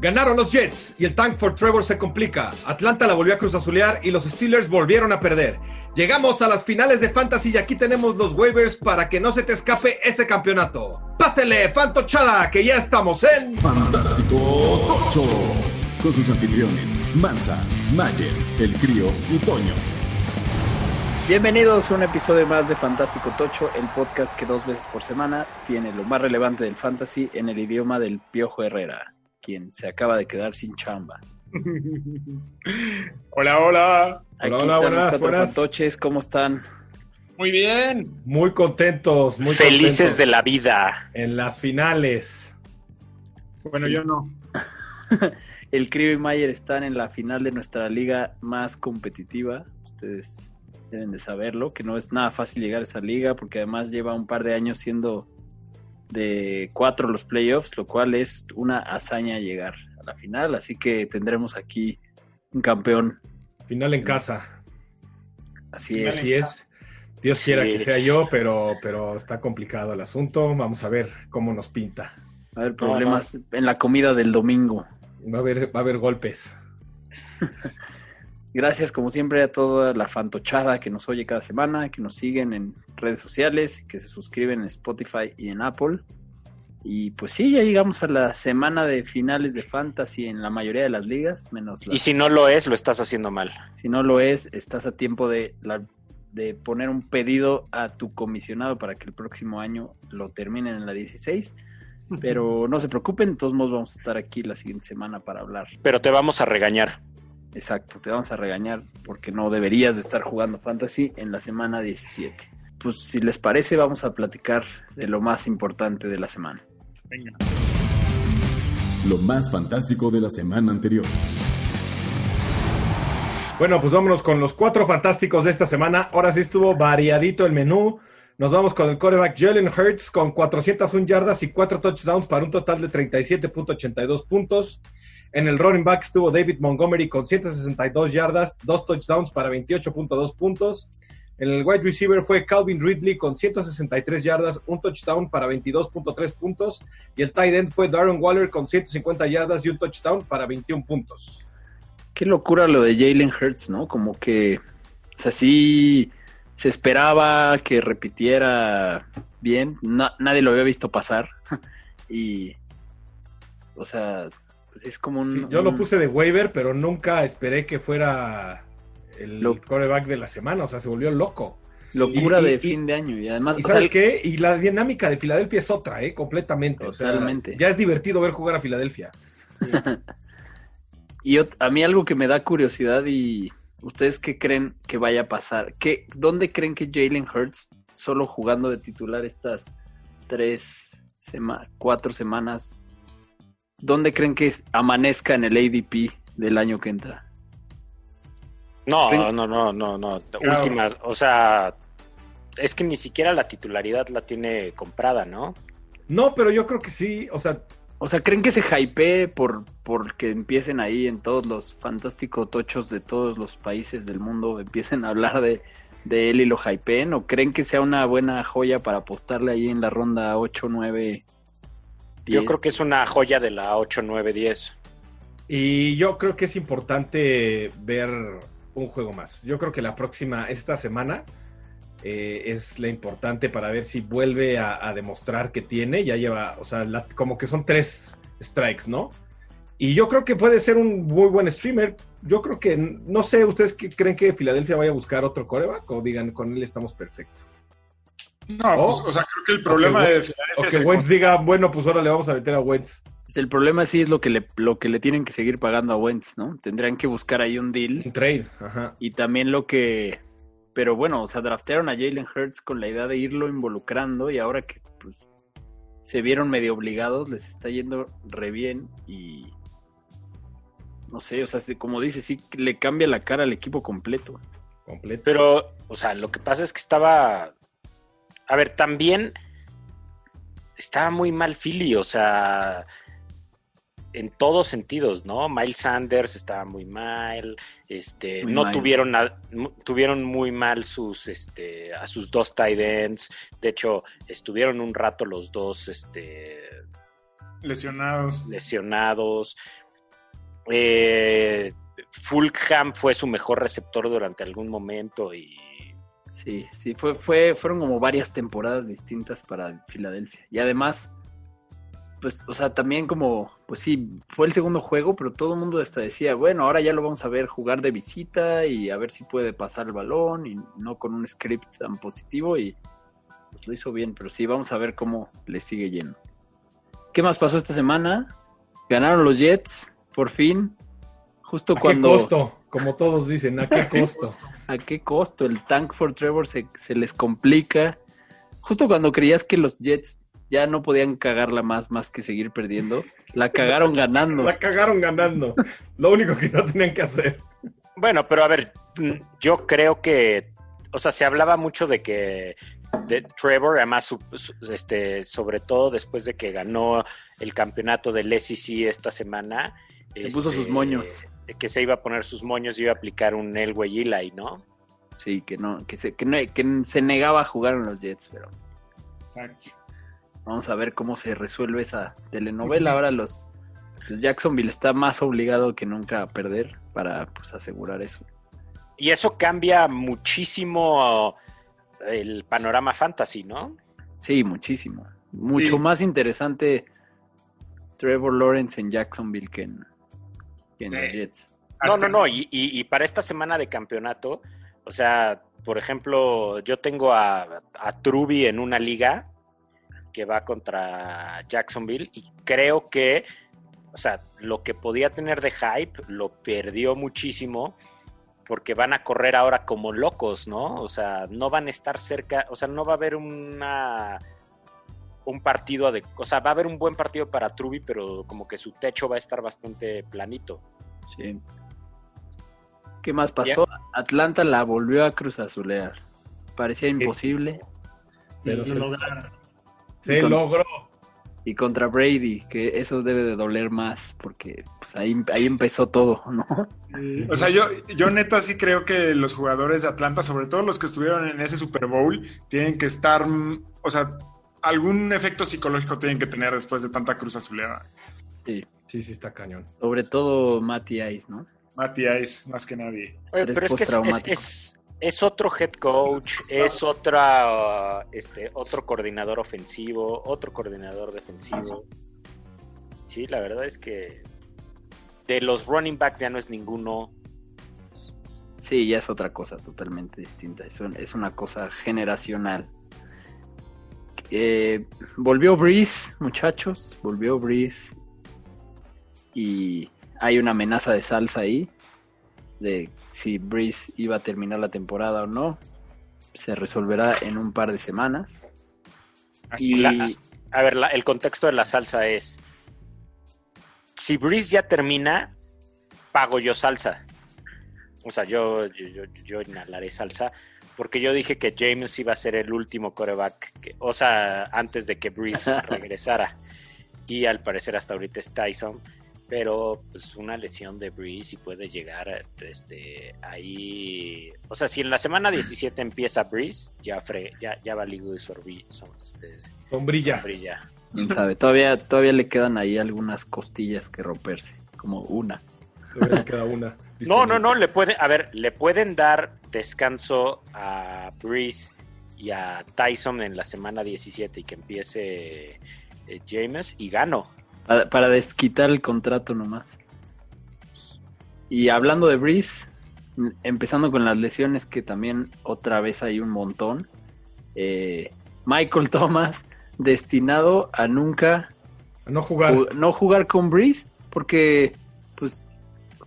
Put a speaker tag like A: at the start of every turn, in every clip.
A: Ganaron los Jets y el tank for Trevor se complica. Atlanta la volvió a cruzazulear y los Steelers volvieron a perder. Llegamos a las finales de Fantasy y aquí tenemos los waivers para que no se te escape ese campeonato. Pásele, Fantochada, que ya estamos en
B: Fantástico Tocho. Con sus anfitriones, Mansa, Mayer, El Crío y Toño.
C: Bienvenidos a un episodio más de Fantástico Tocho, el podcast que dos veces por semana tiene lo más relevante del fantasy en el idioma del Piojo Herrera, quien se acaba de quedar sin chamba.
D: Hola, hola.
C: Aquí
A: Hola, hola,
C: están los cuatro
A: buenas.
C: fantoches, ¿cómo están?
D: Muy bien.
A: muy contentos, muy
E: Felices
A: contentos
E: de la vida.
A: en las finales.
D: Bueno, yo no.
C: El Crío y Mayer están en la final de nuestra liga más competitiva. Ustedes deben de saberlo, que no es nada fácil llegar a esa liga, porque además lleva un par de años siendo de cuatro los playoffs, lo cual es una hazaña llegar a la final. Así que tendremos aquí un campeón.
A: Final en casa.
C: Así
D: Final
C: es.
A: Así es. Dios quiera
E: Sí.
A: que sea yo, pero, pero está complicado el asunto. Vamos a ver cómo nos pinta.
C: Va a haber problemas en la comida del domingo.
A: Va a haber, va a haber golpes.
C: Gracias, como siempre, a toda la fantochada que nos oye cada semana, que nos siguen en redes sociales, que se suscriben en Spotify y en Apple. Y pues sí, ya llegamos a la semana de finales de fantasy en la mayoría de las ligas, menos las...
E: Y si no lo es, lo estás haciendo mal.
C: Si no lo es, estás a tiempo de, la- de poner un pedido a tu comisionado para que el próximo año lo terminen en la 16. Pero no se preocupen, de todos modos vamos a estar aquí la siguiente semana para hablar
E: Pero te vamos a regañar.
C: Exacto, te vamos a regañar porque no deberías de estar jugando fantasy en la semana 17. Pues si les parece, vamos a platicar de lo más importante de la semana.
D: Venga.
B: Lo más fantástico de la semana anterior.
A: Bueno, pues vámonos con los cuatro fantásticos de esta semana. Ahora sí estuvo variadito el menú. Nos vamos con el quarterback Jalen Hurts con 401 yardas y 4 touchdowns para un total de 37.82 puntos. En el running back estuvo David Montgomery con 162 yardas, 2 touchdowns para 28.2 puntos. En el wide receiver fue Calvin Ridley con 163 yardas, un touchdown para 22.3 puntos. Y el tight end fue Darren Waller con 150 yardas y un touchdown para 21 puntos.
C: Qué locura lo de Jalen Hurts, ¿no? Como que, o sea, sí se esperaba que repitiera bien. Na- nadie lo había visto pasar. y, o sea, pues es como un...
A: Sí, yo lo puse de waiver, pero nunca esperé que fuera el
C: Lo-
A: coreback de la semana. O sea, se volvió loco.
C: Locura
A: y-
C: de
A: y-
C: fin de año. Y además,
A: ¿Y
C: sea,
A: sabes qué? Y la dinámica de Filadelfia es otra, ¿eh? Completamente. O sea,
C: Totalmente.
A: ya es divertido ver jugar a Filadelfia.
C: Y a mí algo que me da curiosidad y ustedes qué creen que vaya a pasar, ¿Qué, ¿dónde creen que Jalen Hurts, solo jugando de titular estas tres, sema- cuatro semanas, dónde creen que es- amanezca en el ADP del año que entra?
E: No, no, no, no, no.
D: Claro.
E: Últimas, o sea, es que ni siquiera la titularidad la tiene comprada, ¿no?
A: No, pero yo creo que sí. O sea,
C: O sea, ¿creen que se hypee por, por que empiecen ahí en todos los fantásticos tochos de todos los países del mundo, empiecen a hablar de, de él y lo hypeen? ¿O creen que sea una buena joya para apostarle ahí en la ronda 8, 9, 10?
E: Yo creo que es una joya de la 8, 9, 10.
A: y yo creo que es importante ver un juego más. Yo creo que la próxima, esta semana, eh, es la importante para ver si vuelve a, a demostrar que tiene. Ya lleva, o sea, la- como que son tres strikes, ¿no? Y yo creo que puede ser un muy buen streamer. Yo creo que, no sé, ¿ustedes qué creen que Filadelfia vaya a buscar otro coreback? O digan, con él estamos perfectos.
D: No,
A: Oh.
D: pues, o sea, creo que el problema Filadelfia
A: O
D: es
A: que Wentz diga, bueno, pues ahora le vamos a meter a Wentz.
C: Pues El problema sí es lo que, le, lo que le tienen que seguir pagando a Wentz, ¿no? Tendrían que buscar ahí un deal.
A: Un trade, ajá.
C: Y también lo que. Pero bueno, o sea, draftearon a Jalen Hurts con la idea de irlo involucrando y ahora que pues se vieron medio obligados, les está yendo re bien y. No sé, o sea, como dice, sí le cambia la cara al equipo completo.
A: Completo.
E: Pero, o sea, lo que pasa es que estaba. A ver, también estaba muy mal Philly, o sea, en todos sentidos, ¿no? Miles Sanders estaba muy mal, este,
C: Muy
E: no
C: mal.
E: tuvieron a- tuvieron muy mal sus, este, a sus dos tight ends, de hecho, estuvieron un rato los dos, este,
D: lesionados.
E: lesionados. Eh, Fulham fue su mejor receptor durante algún momento y
C: Sí, sí, fue, fue, fueron como varias temporadas distintas para Filadelfia. Y además, pues, o sea, también como, pues sí, fue el segundo juego, pero todo el mundo hasta decía, bueno, ahora ya lo vamos a ver jugar de visita y a ver si puede pasar el balón y no con un script tan positivo y pues lo hizo bien, pero sí, vamos a ver cómo le sigue yendo. ¿Qué más pasó esta semana? Ganaron los Jets, por fin, justo
A: ¿A
C: cuando...
A: qué costo? Como todos dicen, ¿a qué costo?
C: ¿A qué costo? El tank for Trevor se, se les complica. Justo cuando creías que los Jets ya no podían cagarla más, más que seguir perdiendo, la cagaron ganando.
A: La cagaron ganando. Lo único que no tenían que hacer.
E: Bueno, pero a ver, yo creo que, o sea, se hablaba mucho de que de Trevor, además, su- su- este, sobre todo después de que ganó el campeonato del SEC esta semana.
C: Se puso
E: este,
C: sus moños.
E: Que se iba a poner sus moños y iba a aplicar un Elway Eli, ¿no?
C: Sí, que no, que se, que no- que se negaba a jugar en los Jets, pero
D: Exacto.
C: vamos a ver cómo se resuelve esa telenovela. Ahora los, los Jacksonville está más obligado que nunca a perder para pues, asegurar eso.
E: Y eso cambia muchísimo el panorama fantasy, ¿no?
C: Sí, muchísimo. Mucho
D: Sí.
C: más interesante Trevor Lawrence en Jacksonville que en, que en
D: Sí.
C: los Jets.
E: No, no, no. Y, y- y para esta semana de campeonato, o sea, por ejemplo, yo tengo a, a Truby en una liga que va contra Jacksonville y creo que, o sea, lo que podía tener de hype lo perdió muchísimo porque van a correr ahora como locos, ¿no? O sea, no van a estar cerca, o sea, no va a haber una un partido de, o sea, va a haber un buen partido para Truby, pero como que su techo va a estar bastante planito.
C: Sí. ¿Qué más pasó? Atlanta la volvió a cruz azulear. Parecía imposible.
A: Pero se-
F: lograron.
A: Se
C: Con-
A: logró.
C: Y contra Brady, que eso debe de doler más, porque pues ahí, ahí empezó todo, ¿no?
D: O sea, yo, yo neta sí creo que los jugadores de Atlanta, sobre todo los que estuvieron en ese Super Bowl, tienen que estar, mm, o sea, algún efecto psicológico tienen que tener después de tanta cruz azuleada.
C: Sí.
A: Sí, sí, está cañón.
C: Sobre todo Matty Ice, ¿no?
D: Matty Ice, más que nadie.
E: Oye, pero es que es,
C: postraumático.
E: es- es- es otro head coach, es otra, uh, este, otro coordinador ofensivo, otro coordinador defensivo. Sí, la verdad es que de los running backs ya no es ninguno.
C: Sí, ya es otra cosa totalmente distinta. Es, un- es una cosa generacional. Eh, volvió Breeze, muchachos. Volvió Breeze. Y hay una amenaza de salsa ahí. De si Breeze iba a terminar la temporada o no. Se resolverá en un par de semanas.
D: Así
C: Y
E: La- a ver, la- el contexto de la salsa es, si Breeze ya termina, pago yo salsa. O sea, yo, yo, yo, yo inhalaré salsa, porque yo dije que James iba a ser el último coreback, que- o sea, antes de que Breeze regresara. Y al parecer hasta ahorita es Tyson. Pero pues una lesión de Breeze y puede llegar este, ahí. O sea, si en la semana 17 empieza Breeze, ya, fre, ya, ya valió y sorbi, son, este,
A: Sombrilla.
E: brilla.
C: Quién sabe. Todavía, todavía le quedan ahí algunas costillas que romperse. Como una.
A: Todavía le queda una.
E: No, no, no, le pueden, a ver, le pueden dar descanso a Breeze y a Tyson en la semana 17 y que empiece eh, James y gano.
C: Para, para desquitar el contrato nomás. Y hablando de Breeze, empezando con las lesiones que también otra vez hay un montón. eh, Michael Thomas destinado a nunca
A: A no jugar.
C: ju- no jugar con Breeze porque pues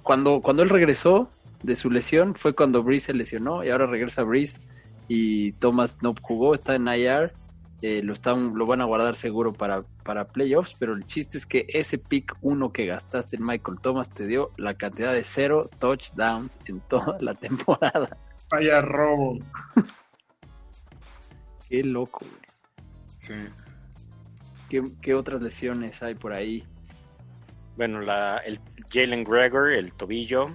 C: cuando, cuando él regresó de su lesión fue cuando Breeze se lesionó y ahora regresa Breeze y Thomas no jugó, está en IR, eh, lo, están, lo van a guardar seguro para, para playoffs, pero el chiste es que ese pick 1 que gastaste en Michael Thomas te dio la cantidad de cero touchdowns en toda la temporada.
D: Vaya robo.
C: Qué loco, güey.
D: Sí.
C: ¿Qué, qué otras lesiones hay por ahí?
E: Bueno, la, el Jalen Gregor, el tobillo.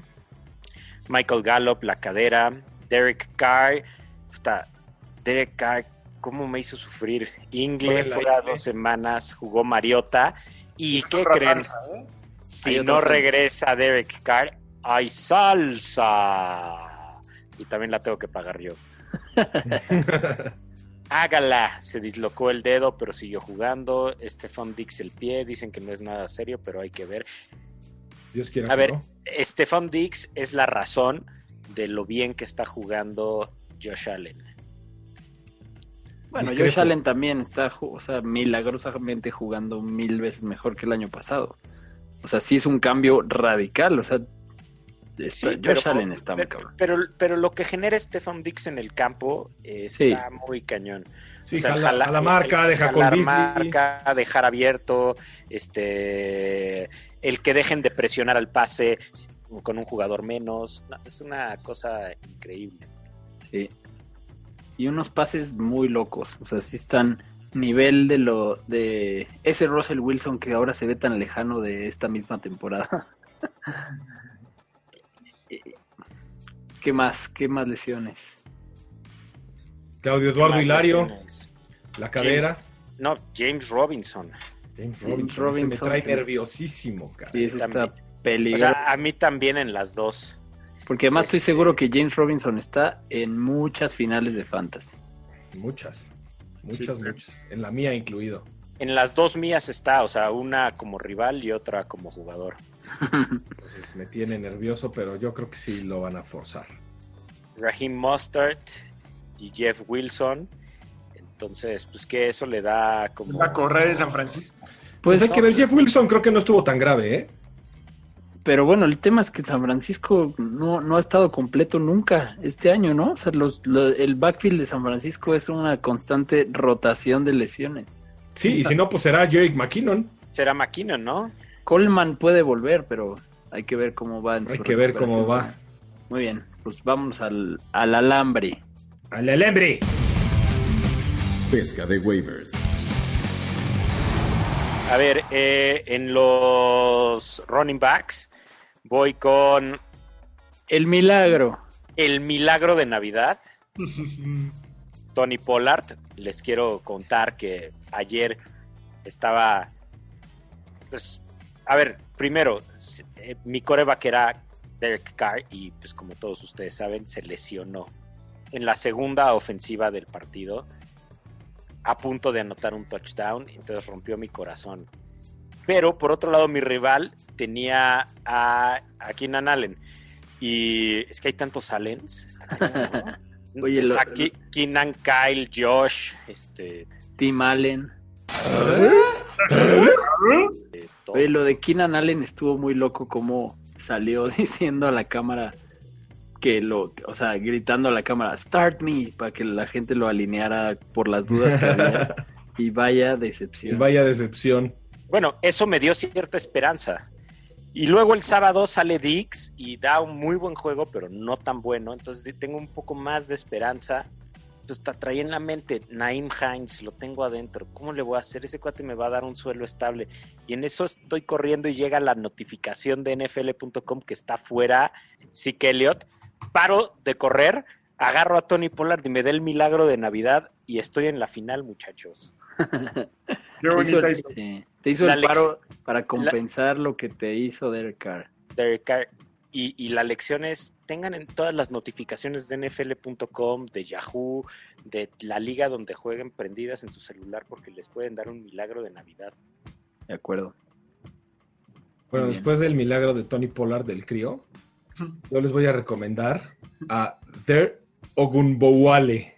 E: Michael Gallup, la cadera. Derek Carr. Puta, Derek Carr, ¿cómo me hizo sufrir? Ingle fuera
A: Ingle.
E: dos semanas, jugó Mariota. ¿Y qué creen?
D: salsa, ¿eh?
E: Si no regresa Derek Carr, hay salsa. Y también la tengo que pagar yo. Hágala. Se dislocó el dedo, pero siguió jugando. Stefan Dix el pie. Dicen que no es nada serio, pero hay que ver.
A: Dios quiera
E: A ver,
A: no.
E: Stefan Dix es la razón de lo bien que está jugando Josh Allen.
C: Bueno,
A: Discrepo.
C: Josh Allen también está, ju- o sea, milagrosamente jugando mil veces mejor que el año pasado. O sea, sí es un cambio radical. O sea, está-
E: Sí,
C: Josh
E: pero-
C: Allen está muy
E: pero,
C: cabrón.
E: pero, pero lo que genera Stefan Dix en el campo eh,
C: Sí.
E: está muy cañón.
A: Sí,
E: O sea,
A: jala,
E: jala-
A: a la marca, deja con
E: jalar marca, dejar abierto, este, el que dejen de presionar al pase con un jugador menos, No, es una cosa increíble.
C: Sí. Y unos pases muy locos. O sea, sí están nivel de lo de ese Russell Wilson que ahora se ve tan lejano de esta misma temporada. ¿Qué más? ¿Qué más lesiones?
A: Claudio Eduardo Hilario,
E: lesiones.
A: la cadera.
E: No, James Robinson.
A: James
C: James
A: Robinson, me trae
C: sí.
A: nerviosísimo, cara.
C: Sí, ese está
E: también. O
C: peligroso.
E: sea, a mí también en las dos.
C: Porque además estoy
E: este-
C: seguro que James Robinson está en muchas finales de fantasy.
A: Muchas, muchas,
D: Sí,
A: muchas. En la mía incluido.
E: En las dos mías está, o sea, una como rival y otra como jugador.
A: Entonces me tiene nervioso, pero yo creo que sí lo van a forzar.
E: Raheem Mostert y Jeff Wilson. Entonces, pues que eso le da como...
D: Va a correr en San Francisco.
A: Pues
C: Pues
A: hay que ver, Jeff Wilson creo que no estuvo tan grave, ¿eh?
C: Pero bueno, el tema es que San Francisco no, no ha estado completo nunca este año, ¿no? O sea, los, lo- el backfield de San Francisco es una constante rotación de lesiones.
A: Sí, y si no, pues será Jerick McKinnon.
E: Será McKinnon, ¿no?
C: Coleman puede volver, pero hay que ver cómo va. En
A: Hay
C: su
A: que ver cómo va.
C: Muy bien, pues vamos al, al alambre.
A: Al Alembre.
B: Pesca de waivers.
E: A ver, eh, en los running backs voy con
C: El milagro.
E: el milagro de Navidad, Tony Pollard. Les quiero contar que ayer estaba, pues, a ver, primero, eh, mi coreback era Derek Carr y pues como todos ustedes saben, se lesionó en la segunda ofensiva del partido a punto de anotar un touchdown, entonces rompió mi corazón. Pero por otro lado, mi rival tenía a, a Keenan Allen. Y es que hay tantos Allens.
C: Oye, lo-
E: Está Ki- Keenan, Kyle, Josh, este,
C: Tim Allen.
E: eh.
C: Oye, lo de Keenan Allen estuvo muy loco como salió diciendo a la cámara que lo, o sea, gritando a la cámara, start me, para que la gente lo alineara por las dudas que había. Y vaya
A: Y
C: decepción.
A: vaya decepción.
E: Bueno, eso me dio cierta esperanza. Y luego el sábado sale Dix y da un muy buen juego, pero no tan bueno. Entonces tengo un poco más de esperanza. Pues te traía en la mente Naim Hines, lo tengo adentro. ¿Cómo le voy a hacer? Ese cuate me va a dar un suelo estable. Y en eso estoy corriendo y llega la notificación de NFL.com que está fuera Zeke Elliott. Paro de correr, agarro a Tony Pollard y me da el milagro de Navidad y estoy en la final, muchachos.
D: Qué
C: Te hizo, el-
D: historia.
C: sí, te hizo
E: La
C: el paro para compensar lo que te hizo Derek Carr.
E: Derek Carr. Y, y la lección es, tengan en todas las notificaciones de NFL.com, de Yahoo, de la liga donde jueguen prendidas en su celular porque les pueden dar un milagro de Navidad.
C: De acuerdo.
A: Bueno, después del milagro de Tony Pollard del crío, yo les voy a recomendar a Der Ogunbowale.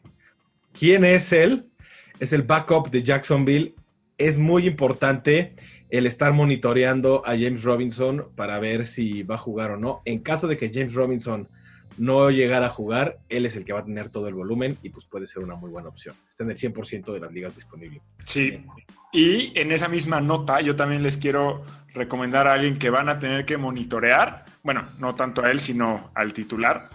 A: ¿Quién es él? Es el backup de Jacksonville. Es muy importante el estar monitoreando a James Robinson para ver si va a jugar o no. En caso de que James Robinson no llegara a jugar, él es el que va a tener todo el volumen y pues puede ser una muy buena opción. Está en el 100% de las ligas disponibles.
D: Sí. Y en esa misma nota, yo también les quiero recomendar a alguien que van a tener que monitorear. Bueno, no tanto a él, sino al titular.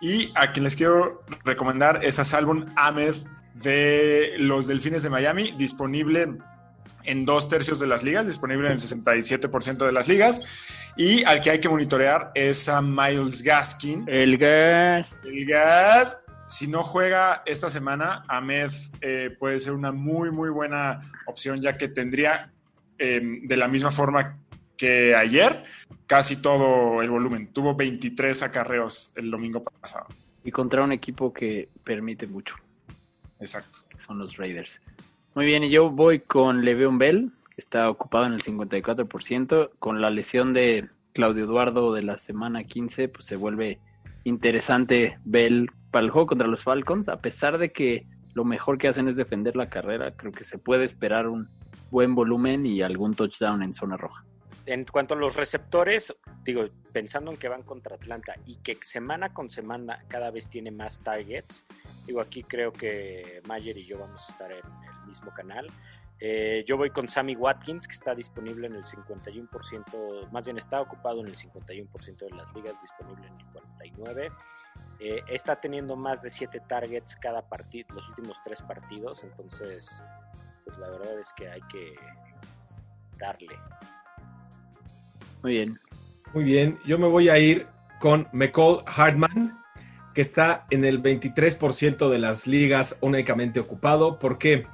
D: Y a quien les quiero recomendar es a Salvon Ahmed de los Delfines de Miami, disponible en dos tercios de las ligas, disponible en el 67% de las ligas. Y al que hay que monitorear es a Miles Gaskin.
C: El gas.
D: El gas, si no juega esta semana, Ahmed eh, puede ser una muy, muy buena opción, ya que tendría, eh, de la misma forma que ayer, casi todo el volumen. Tuvo 23 acarreos el domingo pasado.
C: Y contra un equipo que permite mucho.
D: Exacto.
C: Son los Raiders. Muy bien, y yo voy con Le'Veon Bell, que está ocupado en el 54%. Con la lesión de Claudio Eduardo de la semana 15, pues se vuelve interesante Bell para el juego contra los Falcons, a pesar de que lo mejor que hacen es defender la carrera. Creo que se puede esperar un buen volumen y algún touchdown en zona roja.
E: En cuanto a los receptores, digo, pensando en que van contra Atlanta y que semana con semana cada vez tiene más targets, digo, aquí creo que Mayer y yo vamos a estar en el mismo canal. Eh, yo voy con Sammy Watkins, que está disponible en el 51%, más bien está ocupado en el 51% de las ligas, disponible en el 49%. Eh, está teniendo más de 7 targets cada partido, los últimos 3 partidos, entonces, pues la verdad es que hay que darle.
C: Muy bien.
A: Muy bien, yo me voy a ir con McCall Hartman, que está en el 23% de las ligas únicamente ocupado. ¿Por qué?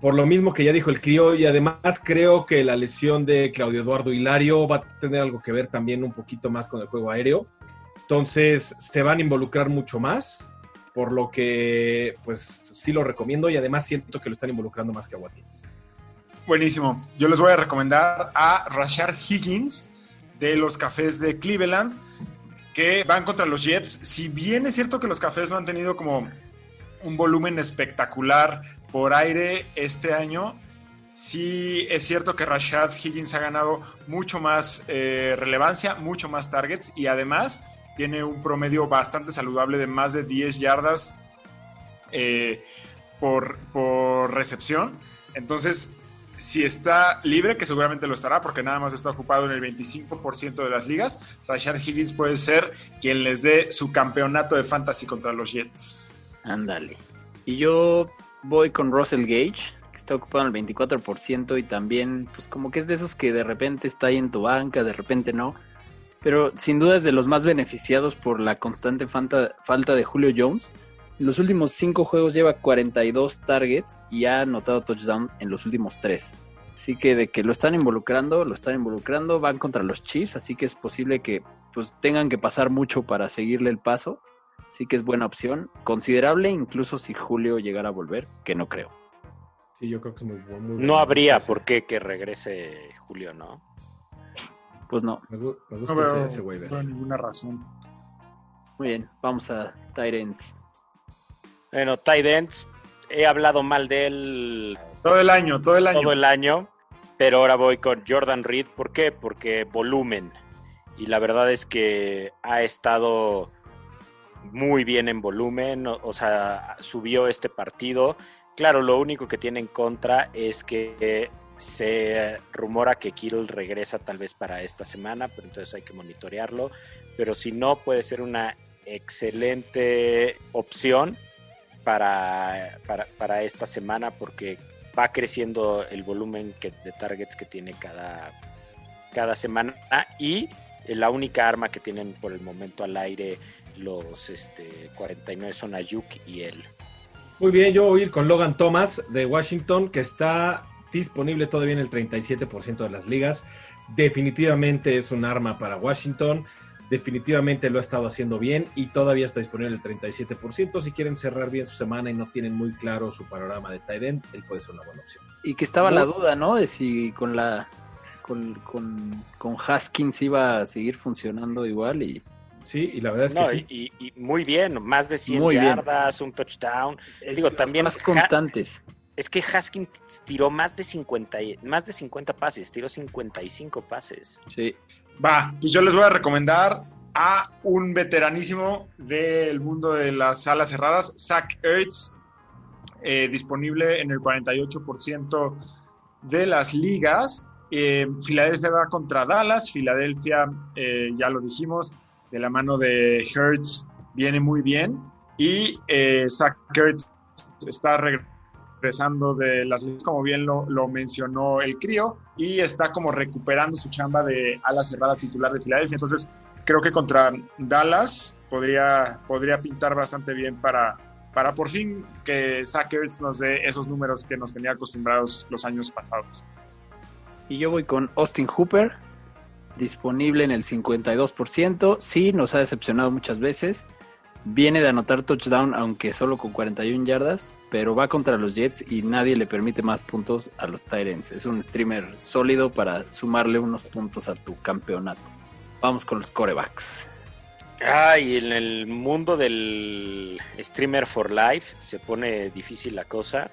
A: Por lo mismo que ya dijo el crío, y además creo que la lesión de Claudio Eduardo Hilario va a tener algo que ver también un poquito más con el juego aéreo. Entonces se van a involucrar mucho más, por lo que pues sí lo recomiendo y además siento que lo están involucrando más que a Watkins.
D: Buenísimo. Yo les voy a recomendar a Rashard Higgins de los Cafés de Cleveland, que van contra los Jets. Si bien es cierto que los Cafés no han tenido como un volumen espectacular por aire este año, sí es cierto que Rashad Higgins ha ganado mucho más eh, relevancia, mucho más targets y además tiene un promedio bastante saludable de más de 10 yardas eh, por, por recepción. Entonces, si está libre, que seguramente lo estará porque nada más está ocupado en el 25% de las ligas, Rashard Higgins puede ser quien les dé su campeonato de fantasy contra los Jets.
C: Ándale. Y yo voy con Russell Gage, que está ocupado en el 24% y también, pues como que es de esos que de repente está ahí en tu banca, de repente no. Pero sin duda es de los más beneficiados por la constante falta, falta de Julio Jones. En los últimos cinco juegos lleva 42 targets y ha anotado touchdown en los últimos tres. Así que de que lo están involucrando, lo están involucrando, van contra los Chiefs, así que es posible que pues tengan que pasar mucho para seguirle el paso. Así que es buena opción, considerable incluso si Julio llegara a volver, que no creo.
A: Sí, yo creo que es muy, muy
E: No
A: bueno.
E: habría por qué que regrese Julio, ¿no?
C: Pues no.
A: Me, gu- me gusta
D: No veo,
A: ese, waiver.
D: no veo ninguna razón.
C: Muy bien, vamos a Tyrants.
E: Bueno, tight ends, he hablado mal de él
D: Todo el año, todo el año.
E: todo el año, pero ahora voy con Jordan Reed. ¿Por qué? Porque volumen. Y la verdad es que ha estado muy bien en volumen, o, o sea, subió este partido. Claro, lo único que tiene en contra es que se rumora que Kittle regresa tal vez para esta semana, pero entonces hay que monitorearlo. Pero si no, puede ser una excelente opción para, para, para esta semana porque va creciendo el volumen de targets que tiene cada, cada semana y la única arma que tienen por el momento al aire los este, 49 son Ayuk y él.
A: Muy bien, yo voy a ir con Logan Thomas de Washington, que está disponible todavía en el 37% de las ligas. Definitivamente es un arma para Washington. Definitivamente lo ha estado haciendo bien y todavía está disponible el 37%. Si quieren cerrar bien su semana y no tienen muy claro su panorama de tight end, él puede ser una buena opción.
C: Y que estaba la duda, ¿no? De si con la con, con, con Haskins iba a seguir funcionando igual y
A: Sí, y la verdad es que
E: No,
A: sí.
E: y, y- muy bien, más de 100
C: Muy bien.
E: yardas, un touchdown.
C: es
E: Digo, también
C: más
E: Ha-
C: constantes.
E: Es que Haskins tiró más de 50, y- más de 50 pases, tiró 55 pases.
C: Sí.
D: Va, pues yo les voy a recomendar a un veteranísimo del mundo de las salas cerradas, Zach Ertz, eh, disponible en el 48% de las ligas. Eh, Filadelfia va contra Dallas. Filadelfia, eh, ya lo dijimos, de la mano de Hertz viene muy bien. Y eh, Zach Ertz está regresando de las ligas, como bien lo, mencionó el crío, y está como recuperando su chamba de ala cerrada titular de Filadelfia. Entonces, creo que contra Dallas podría, podría pintar bastante bien para, para por fin que Zach Ertz nos dé esos números que nos tenía acostumbrados los años pasados.
C: Y yo voy con Austin Hooper, disponible en el 52%. Sí, nos ha decepcionado muchas veces. Viene de anotar touchdown, aunque solo con 41 yardas, pero va contra los Jets y nadie le permite más puntos a los Tyrants. Es un streamer sólido para sumarle unos puntos a tu campeonato. Vamos con los corebacks.
E: Ay, en el mundo del streamer for life se pone difícil la cosa.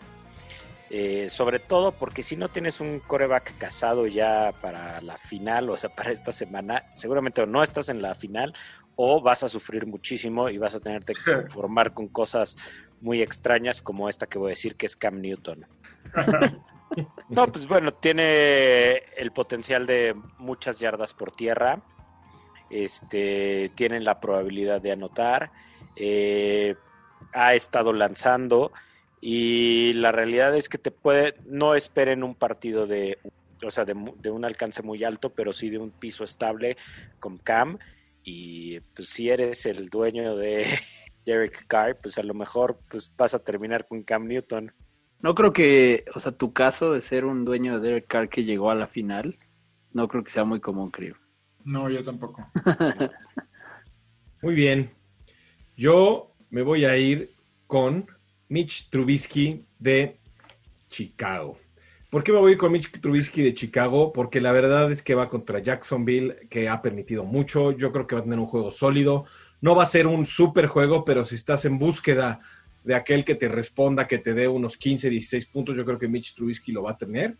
E: Eh, sobre todo porque si no tienes un coreback casado ya para la final, o sea, para esta semana, seguramente no estás en la final o vas a sufrir muchísimo y vas a tenerte que conformar con cosas muy extrañas como esta que voy a decir que es Cam Newton. no, pues bueno, tiene el potencial de muchas yardas por tierra. Este, tienen la probabilidad de anotar. Eh, ha estado lanzando y la realidad es que te puede, no esperen un partido de, o sea, de, de un alcance muy alto, pero sí de un piso estable con Cam y pues si eres el dueño de Derek Carr, pues a lo mejor pues vas a terminar con Cam Newton.
C: No creo que, o sea, tu caso de ser un dueño de Derek Carr que llegó a la final, no creo que sea muy común, creo.
D: No, yo tampoco.
A: Muy bien. Yo me voy a ir con Mitch Trubisky de Chicago. ¿Por qué me voy con Mitch Trubisky de Chicago? Porque la verdad es que va contra Jacksonville, que ha permitido mucho. Yo creo que va a tener un juego sólido. No va a ser un super juego, pero si estás en búsqueda de aquel que te responda, que te dé unos 15, 16 puntos, yo creo que Mitch Trubisky lo va a tener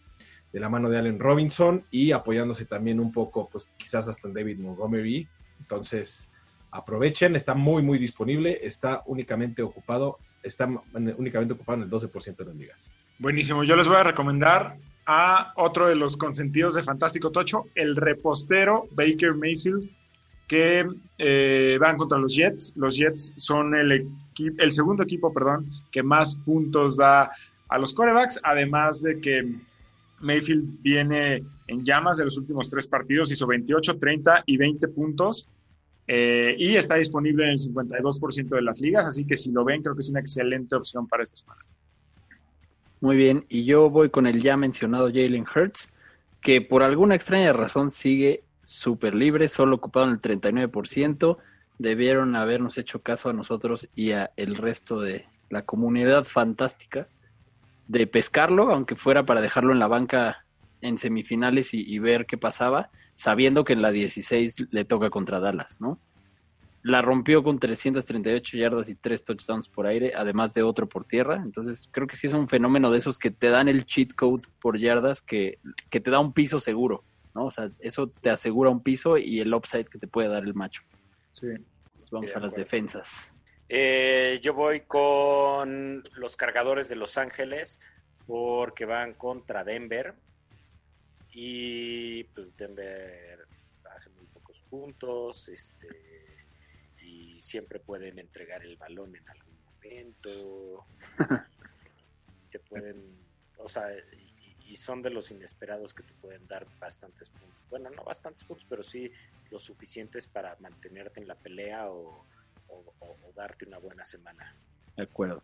A: de la mano de Allen Robinson y apoyándose también un poco, pues quizás hasta en David Montgomery. Entonces, aprovechen, está muy, muy disponible, está únicamente ocupado, está únicamente ocupado en el 12% de las ligas.
D: Buenísimo. Yo les voy a recomendar a otro de los consentidos de Fantástico Tocho, el repostero Baker Mayfield, que eh, van contra los Jets. Los Jets son el, segundo equipo perdón, que más puntos da a los corebacks, además de que Mayfield viene en llamas de los últimos tres partidos, hizo 28, 30 y 20 puntos. Eh, y está disponible en el 52% de las ligas, así que si lo ven, creo que es una excelente opción para esta semana.
C: Muy bien, y yo voy con el ya mencionado Jalen Hurts, que por alguna extraña razón sigue súper libre, solo ocupado en el 39%. Debieron habernos hecho caso a nosotros y a el resto de la comunidad fantástica de pescarlo, aunque fuera para dejarlo en la banca en semifinales y, y ver qué pasaba, sabiendo que en la 16 le toca contra Dallas, ¿no? La rompió con 338 yardas y 3 touchdowns por aire, además de otro por tierra. Entonces, creo que sí es un fenómeno de esos que te dan el cheat code por yardas que, que te da un piso seguro, ¿no? O sea, eso te asegura un piso y el upside que te puede dar el macho.
D: Sí.
C: Pues vamos a las defensas.
E: Eh, yo voy con los cargadores de Los Ángeles porque van contra Denver. Y pues Denver hace muy pocos puntos. Este y siempre pueden entregar el balón en algún momento. te pueden, o sea, y, y, son de los inesperados que te pueden dar bastantes puntos. Bueno, no bastantes puntos, pero sí los suficientes para mantenerte en la pelea o, o, o darte una buena semana.
C: De acuerdo.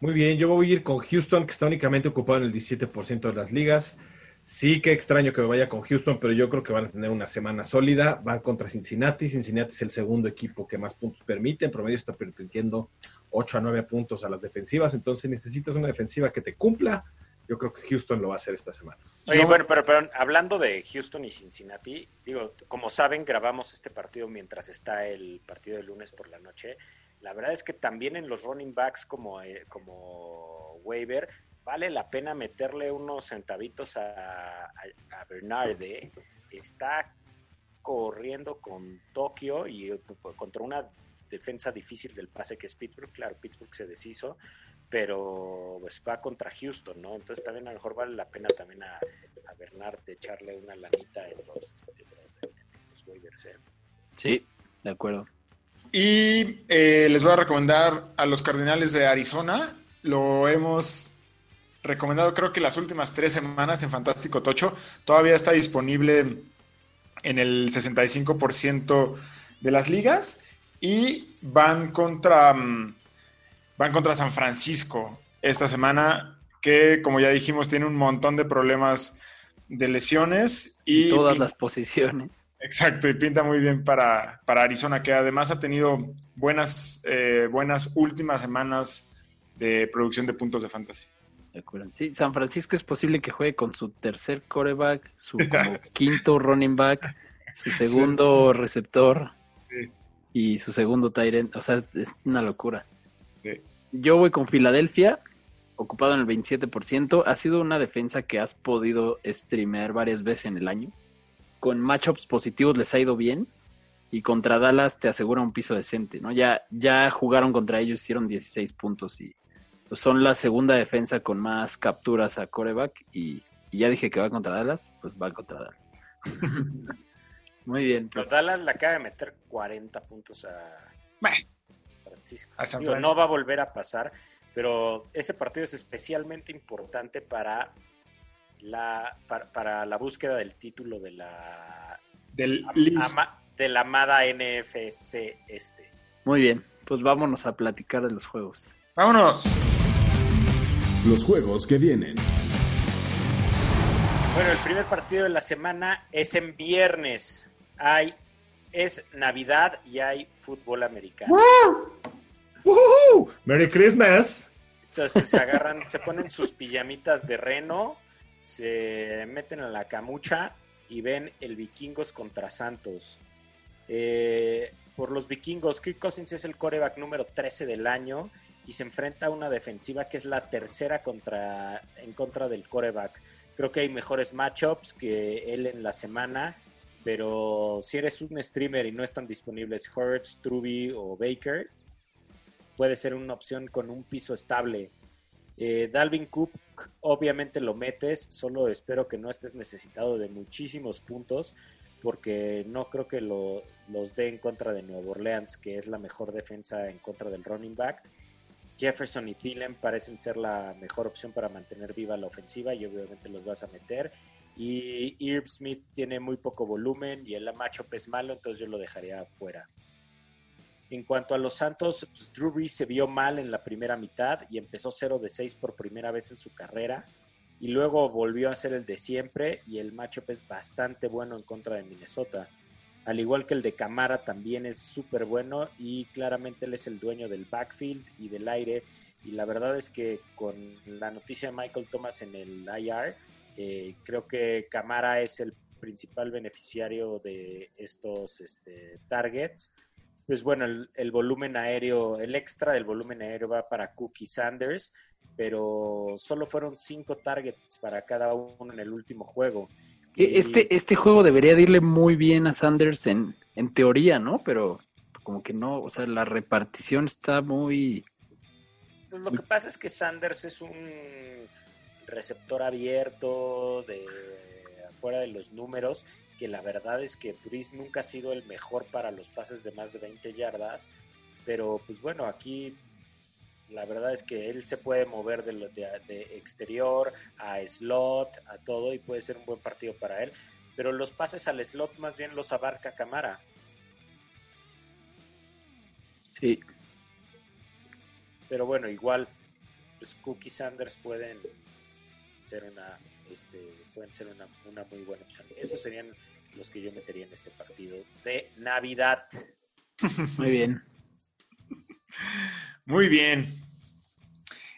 A: Muy bien, yo voy a ir con Houston, que está únicamente ocupado en el 17% de las ligas. Sí, qué extraño que me vaya con Houston, pero yo creo que van a tener una semana sólida. Van contra Cincinnati. Cincinnati es el segundo equipo que más puntos permite. En promedio está permitiendo 8 a 9 puntos a las defensivas. Entonces necesitas una defensiva que te cumpla. Yo creo que Houston lo va a hacer esta semana.
E: Oye, bueno, pero, pero hablando de Houston y Cincinnati, digo, como saben, grabamos este partido mientras está el partido de lunes por la noche. La verdad es que también en los running backs como, eh, como waiver vale la pena meterle unos centavitos a, a, a Bernarde. Está corriendo con Tokio y eh, contra una defensa difícil del pase que es Pittsburgh. Claro, Pittsburgh se deshizo, pero pues va contra Houston, ¿no? Entonces también a lo mejor vale la pena también a, a Bernard echarle una lanita en los, este, en los waivers. ¿eh?
C: Sí, de acuerdo.
D: Y eh, les voy a recomendar a los Cardenales de Arizona. Lo hemos recomendado creo que las últimas tres semanas en Fantástico Tocho. Todavía está disponible en el 65% de las ligas y van contra, van contra San Francisco esta semana que como ya dijimos tiene un montón de problemas de lesiones y
C: todas las posiciones.
D: Exacto, y pinta muy bien para, para Arizona, que además ha tenido buenas, eh, buenas últimas semanas de producción de puntos de fantasy.
C: Sí, San Francisco es posible que juegue con su tercer coreback, su como quinto running back, su segundo receptor
D: Sí.
C: y su segundo end. O sea, es, es una locura.
D: Sí.
C: Yo voy con Filadelfia, ocupado en el 27%. Ha sido una defensa que has podido streamear varias veces en el año. Con matchups positivos les ha ido bien. Y contra Dallas te asegura un piso decente, ¿no? Ya, ya jugaron contra ellos, hicieron 16 puntos y pues, son la segunda defensa con más capturas a coreback. Y, y ya dije que va contra Dallas, pues va contra Dallas. Muy bien.
E: Pero
C: Pues,
E: Dallas le acaba de meter 40 puntos a Francisco.
D: A San
E: Digo, no va a volver a pasar, pero ese partido es especialmente importante para la, para, para la búsqueda del título de la,
D: del
E: ama- de la amada NFC este.
C: muy bien. Pues vámonos a platicar de los juegos.
D: Vámonos.
B: Los juegos que vienen.
E: Bueno, el primer partido de la semana es en viernes. Hay, es Navidad y hay fútbol americano.
A: ¡Woohoo! ¡Merry Christmas!
E: Entonces se agarran, se ponen sus pijamitas de reno, se meten a la camucha y ven el vikingos contra Santos. Eh, por los vikingos, Kirk Cousins es el coreback número 13 del año y se enfrenta a una defensiva que es la tercera contra, en contra del coreback. Creo que hay mejores matchups que él en la semana, pero si eres un streamer y no están disponibles Hurts, Truby o Baker, puede ser una opción con un piso estable. Eh, Dalvin Cook, obviamente lo metes, solo espero que no estés necesitado de muchísimos puntos, porque no creo que lo- los dé en contra de Nueva Orleans, que es la mejor defensa en contra del running back. Jefferson y Thielen parecen ser la mejor opción para mantener viva la ofensiva y obviamente los vas a meter. Y Irv Smith tiene muy poco volumen y el matchup es malo, entonces yo lo dejaría fuera. En cuanto a los Santos, pues, Drew se vio mal en la primera mitad y empezó 0 de 6 por primera vez en su carrera. Y luego volvió a ser el de siempre y el matchup es bastante bueno en contra de Minnesota. Al igual que el de Camara también es súper bueno y claramente él es el dueño del backfield y del aire. Y la verdad es que con la noticia de Michael Thomas en el IR, eh, creo que Camara es el principal beneficiario de estos este, targets pues bueno, el, el, volumen aéreo, el extra del volumen aéreo va para Cookie Sanders, pero solo fueron cinco targets para cada uno en el último juego.
C: Y... Este, este juego debería de irle muy bien a Sanders en, en teoría, ¿no? Pero como que no, o sea, la repartición está muy...
E: Entonces, lo que pasa es que Sanders es un receptor abierto de afuera de los números que la verdad es que Breeze nunca ha sido el mejor para los pases de más de 20 yardas, pero pues bueno, aquí la verdad es que él se puede mover de, de, de, exterior a slot, a todo, y puede ser un buen partido para él, pero los pases al slot más bien los abarca Camara.
C: Sí.
E: Pero bueno, igual, pues Cookie Sanders pueden ser una este, pueden ser una, una, muy buena opción. Esos serían los que yo metería en este partido de Navidad.
C: Muy bien.
D: Muy bien.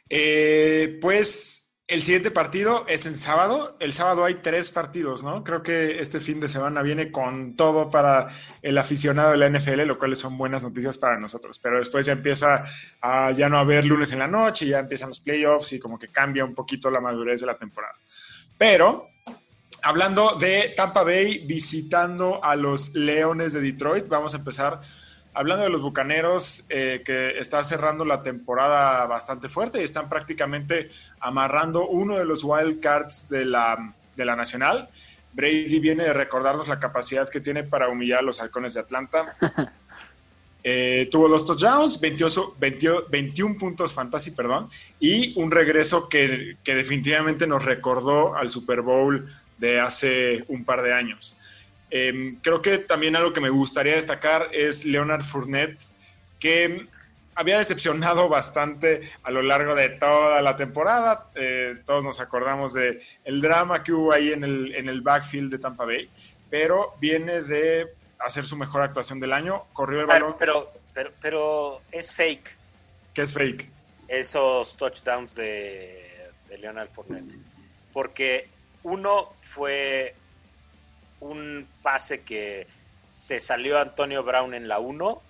D: Eh, pues el siguiente partido es en sábado. El sábado hay tres partidos, ¿no? Creo que este fin de semana viene con todo para el aficionado de la NFL, lo cual son buenas noticias para nosotros. Pero después ya empieza a ya no haber lunes en la noche, ya empiezan los playoffs y como que cambia un poquito la madurez de la temporada. Pero hablando de Tampa Bay visitando a los Leones de Detroit, vamos a empezar hablando de los Bucaneros eh, que está cerrando la temporada bastante fuerte y están prácticamente amarrando uno de los wild cards de la, de la Nacional. Brady viene de recordarnos la capacidad que tiene para humillar a los halcones de Atlanta. Eh, tuvo dos touchdowns, 28, 20, 21 puntos fantasy, perdón, y un regreso que, que, definitivamente nos recordó al Super Bowl de hace un par de años. Eh, creo que también algo que me gustaría destacar es Leonard Fournette, que había decepcionado bastante a lo largo de toda la temporada. Eh, todos nos acordamos de el drama que hubo ahí en el, en el backfield de Tampa Bay, pero viene de hacer su mejor actuación del año, corrió el balón.
E: Pero, pero, pero es fake.
D: ¿Qué es fake?
E: Esos touchdowns de, de Leonard Fournette. Porque uno fue un pase que se salió Antonio Brown en la 1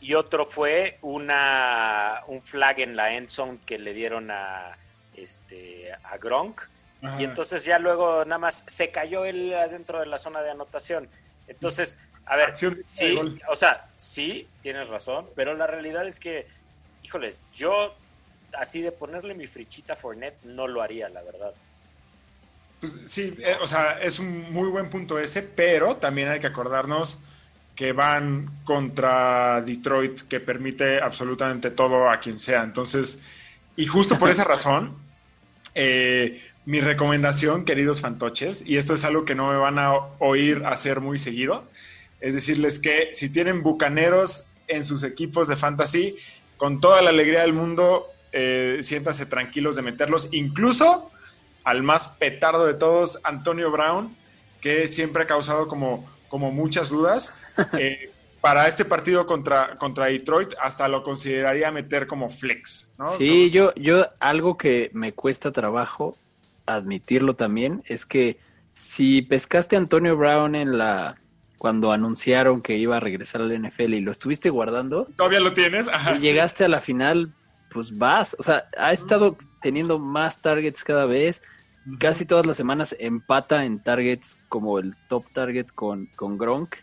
E: y otro fue una un flag en la end zone que le dieron a este a Gronk y entonces ya luego nada más se cayó él adentro de la zona de anotación. Entonces, a ver, sí, o sea, sí, tienes razón, pero la realidad es que, híjoles, yo así de ponerle mi frichita Fournette no lo haría, la verdad.
D: Pues sí, eh, o sea, es un muy buen punto ese, pero también hay que acordarnos que van contra Detroit, que permite absolutamente todo a quien sea. Entonces, y justo por esa razón, eh, mi recomendación, queridos fantoches, y esto es algo que no me van a oír hacer muy seguido, es decirles que si tienen bucaneros en sus equipos de fantasy, con toda la alegría del mundo, eh, siéntanse tranquilos de meterlos, incluso al más petardo de todos, Antonio Brown, que siempre ha causado como como muchas dudas. Eh, para este partido contra, contra Detroit, hasta lo consideraría meter como flex, ¿no?
C: Sí, yo, yo algo que me cuesta trabajo admitirlo también es que si pescaste a Antonio Brown en la cuando anunciaron que iba a regresar al NFL y lo estuviste guardando,
D: todavía lo tienes,
C: y llegaste a la final, pues vas, o sea, ha estado teniendo más targets cada vez, Casi todas las semanas empata en targets como el top target con, con Gronk.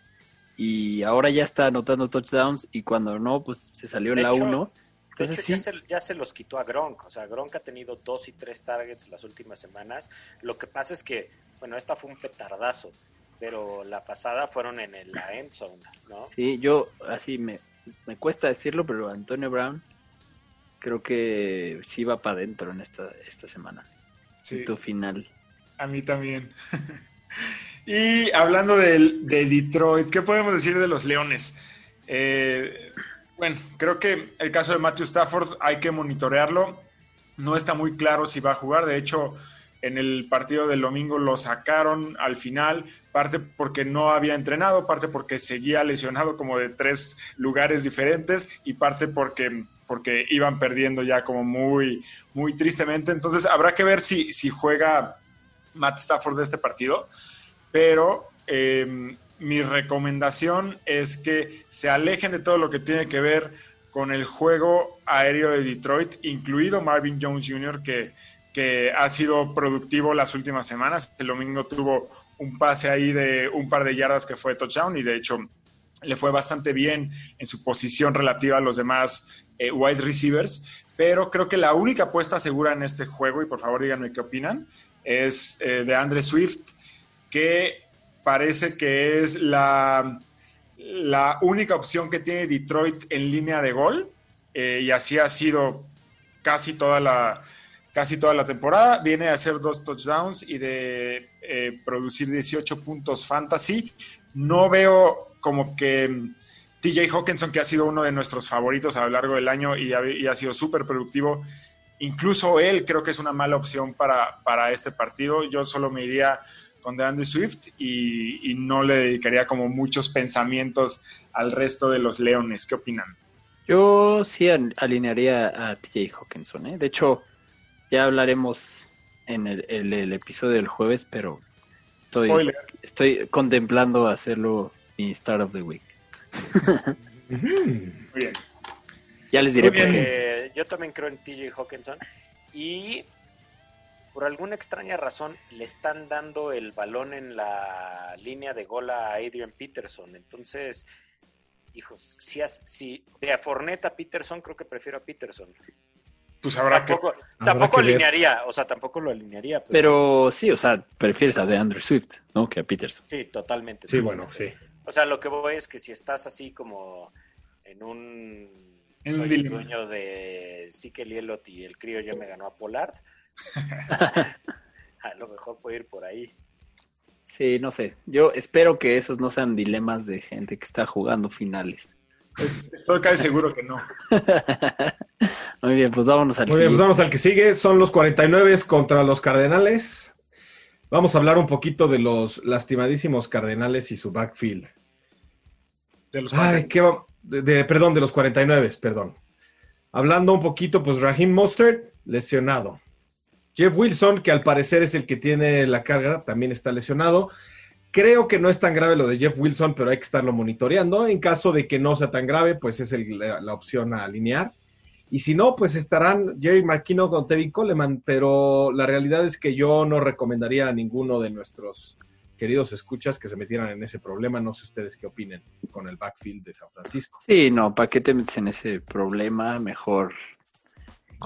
C: Y ahora ya está anotando touchdowns y cuando no, pues se salió en la 1.
E: Entonces, sí. ya, se, los quitó a Gronk. O sea, Gronk ha tenido dos y tres targets las últimas semanas. Lo que pasa es que, bueno, esta fue un petardazo, pero la pasada fueron en la end zone, ¿no?
C: Sí, yo así me, me cuesta decirlo, pero Antonio Brown creo que sí va para adentro en esta, esta semana tu final.
D: A mí también. y hablando de, Detroit, ¿qué podemos decir de los Leones? Eh, bueno, creo que el caso de Matthew Stafford hay que monitorearlo. No está muy claro si va a jugar. De hecho, en el partido del domingo lo sacaron al final, parte porque no había entrenado, parte porque seguía lesionado como de tres lugares diferentes y parte porque porque iban perdiendo ya como muy, muy tristemente. Entonces habrá que ver si, si juega Matt Stafford de este partido, pero em, mi recomendación es que se alejen de todo lo que tiene que ver con el juego aéreo de Detroit, incluido Marvin Jones Jr., que, que ha sido productivo las últimas semanas. El domingo tuvo un pase ahí de un par de yardas que fue touchdown y de hecho le fue bastante bien en su posición relativa a los demás eh, wide receivers, pero creo que la única apuesta segura en este juego, y por favor díganme qué opinan, es eh, de Andre Swift, que parece que es la, la única opción que tiene Detroit en línea de gol, eh, y así ha sido casi toda la, casi toda la temporada. Viene a hacer dos touchdowns y de producir 18 puntos fantasy. No veo como que TJ Hawkinson, que ha sido uno de nuestros favoritos a lo largo del año y ha, sido súper productivo. Incluso él creo que es una mala opción para, para este partido. Yo solo me iría con DeAndre Swift y, no le dedicaría como muchos pensamientos al resto de los Leones. ¿Qué opinan?
C: Yo sí alinearía a TJ Hawkinson. ¿eh? De hecho, ya hablaremos en el, episodio del jueves, pero estoy, estoy contemplando hacerlo mi Start of the Week.
D: Muy bien.
C: Ya les diré por qué.
E: Yo también creo en TJ Hawkinson. Y por alguna extraña razón le están dando el balón en la línea de gol a Adrian Peterson. Entonces, hijos, si, si de a Forneta a Peterson, creo que prefiero a Peterson.
D: Pues habrá
E: tampoco, Tampoco alinearía, o sea, tampoco lo alinearía.
C: Pero... sí, o sea, prefieres a DeAndre Swift, ¿no? Que a Peterson.
E: Sí, totalmente.
A: Sí, bueno, sí.
E: O sea, lo que voy es que si estás así como en un soy el dueño de Sikel Elot y el crío ya me ganó a Pollard, a lo mejor puede ir por ahí.
C: Sí, no sé. Yo espero que esos no sean dilemas de gente que está jugando finales.
D: Es- estoy casi seguro que no.
C: Muy bien, pues vámonos al
A: Muy bien, pues vamos al que sigue. Son los 49 contra los Cardenales. Vamos a hablar un poquito de los lastimadísimos Cardenales y su backfield.
D: De los
A: Ay, qué va- de, de- perdón, de los 49, perdón. Hablando un poquito, pues Raheem Mostert, lesionado. Jeff Wilson, que al parecer es el que tiene la carga, también está lesionado. Creo que no es tan grave lo de Jeff Wilson, pero hay que estarlo monitoreando. En caso de que no sea tan grave, pues es el- la, la opción a alinear. Y si no, pues estarán Jerry McKinnon con Tevin Coleman, pero la realidad es que yo no recomendaría a ninguno de nuestros queridos escuchas que se metieran en ese problema. No sé ustedes qué opinen con el backfield de San Francisco.
C: Sí, no, ¿para qué te metes en ese problema? Mejor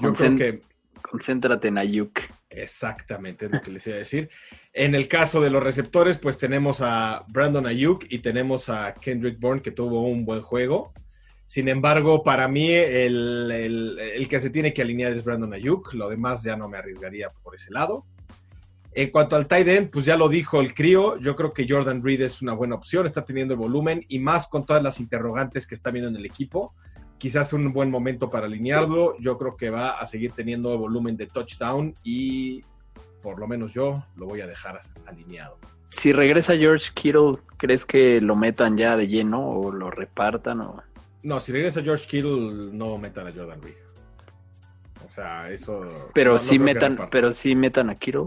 A: Yo creo que
C: concéntrate en Ayuk.
A: exactamente es lo que les iba a decir. En el caso de los receptores, pues tenemos a Brandon Ayuk y tenemos a Kendrick Bourne, que tuvo un buen juego. Sin embargo, para mí el, el- que se tiene que alinear es Brandon Ayuk. Lo demás ya no me arriesgaría por ese lado. En cuanto al tight end, pues ya lo dijo el crío. Yo creo que Jordan Reed es una buena opción. Está teniendo el volumen y más con todas las interrogantes que está viendo en el equipo. Quizás un buen momento para alinearlo. Yo creo que va a seguir teniendo volumen de touchdown y por lo menos yo lo voy a dejar alineado.
C: Si regresa George Kittle, ¿crees que lo metan ya de lleno o lo repartan? O...
A: No, si regresa George Kittle, no metan a Jordan Reed. O sea, eso.
C: Pero
A: no-
C: sí metan, pero sí metan a Kittle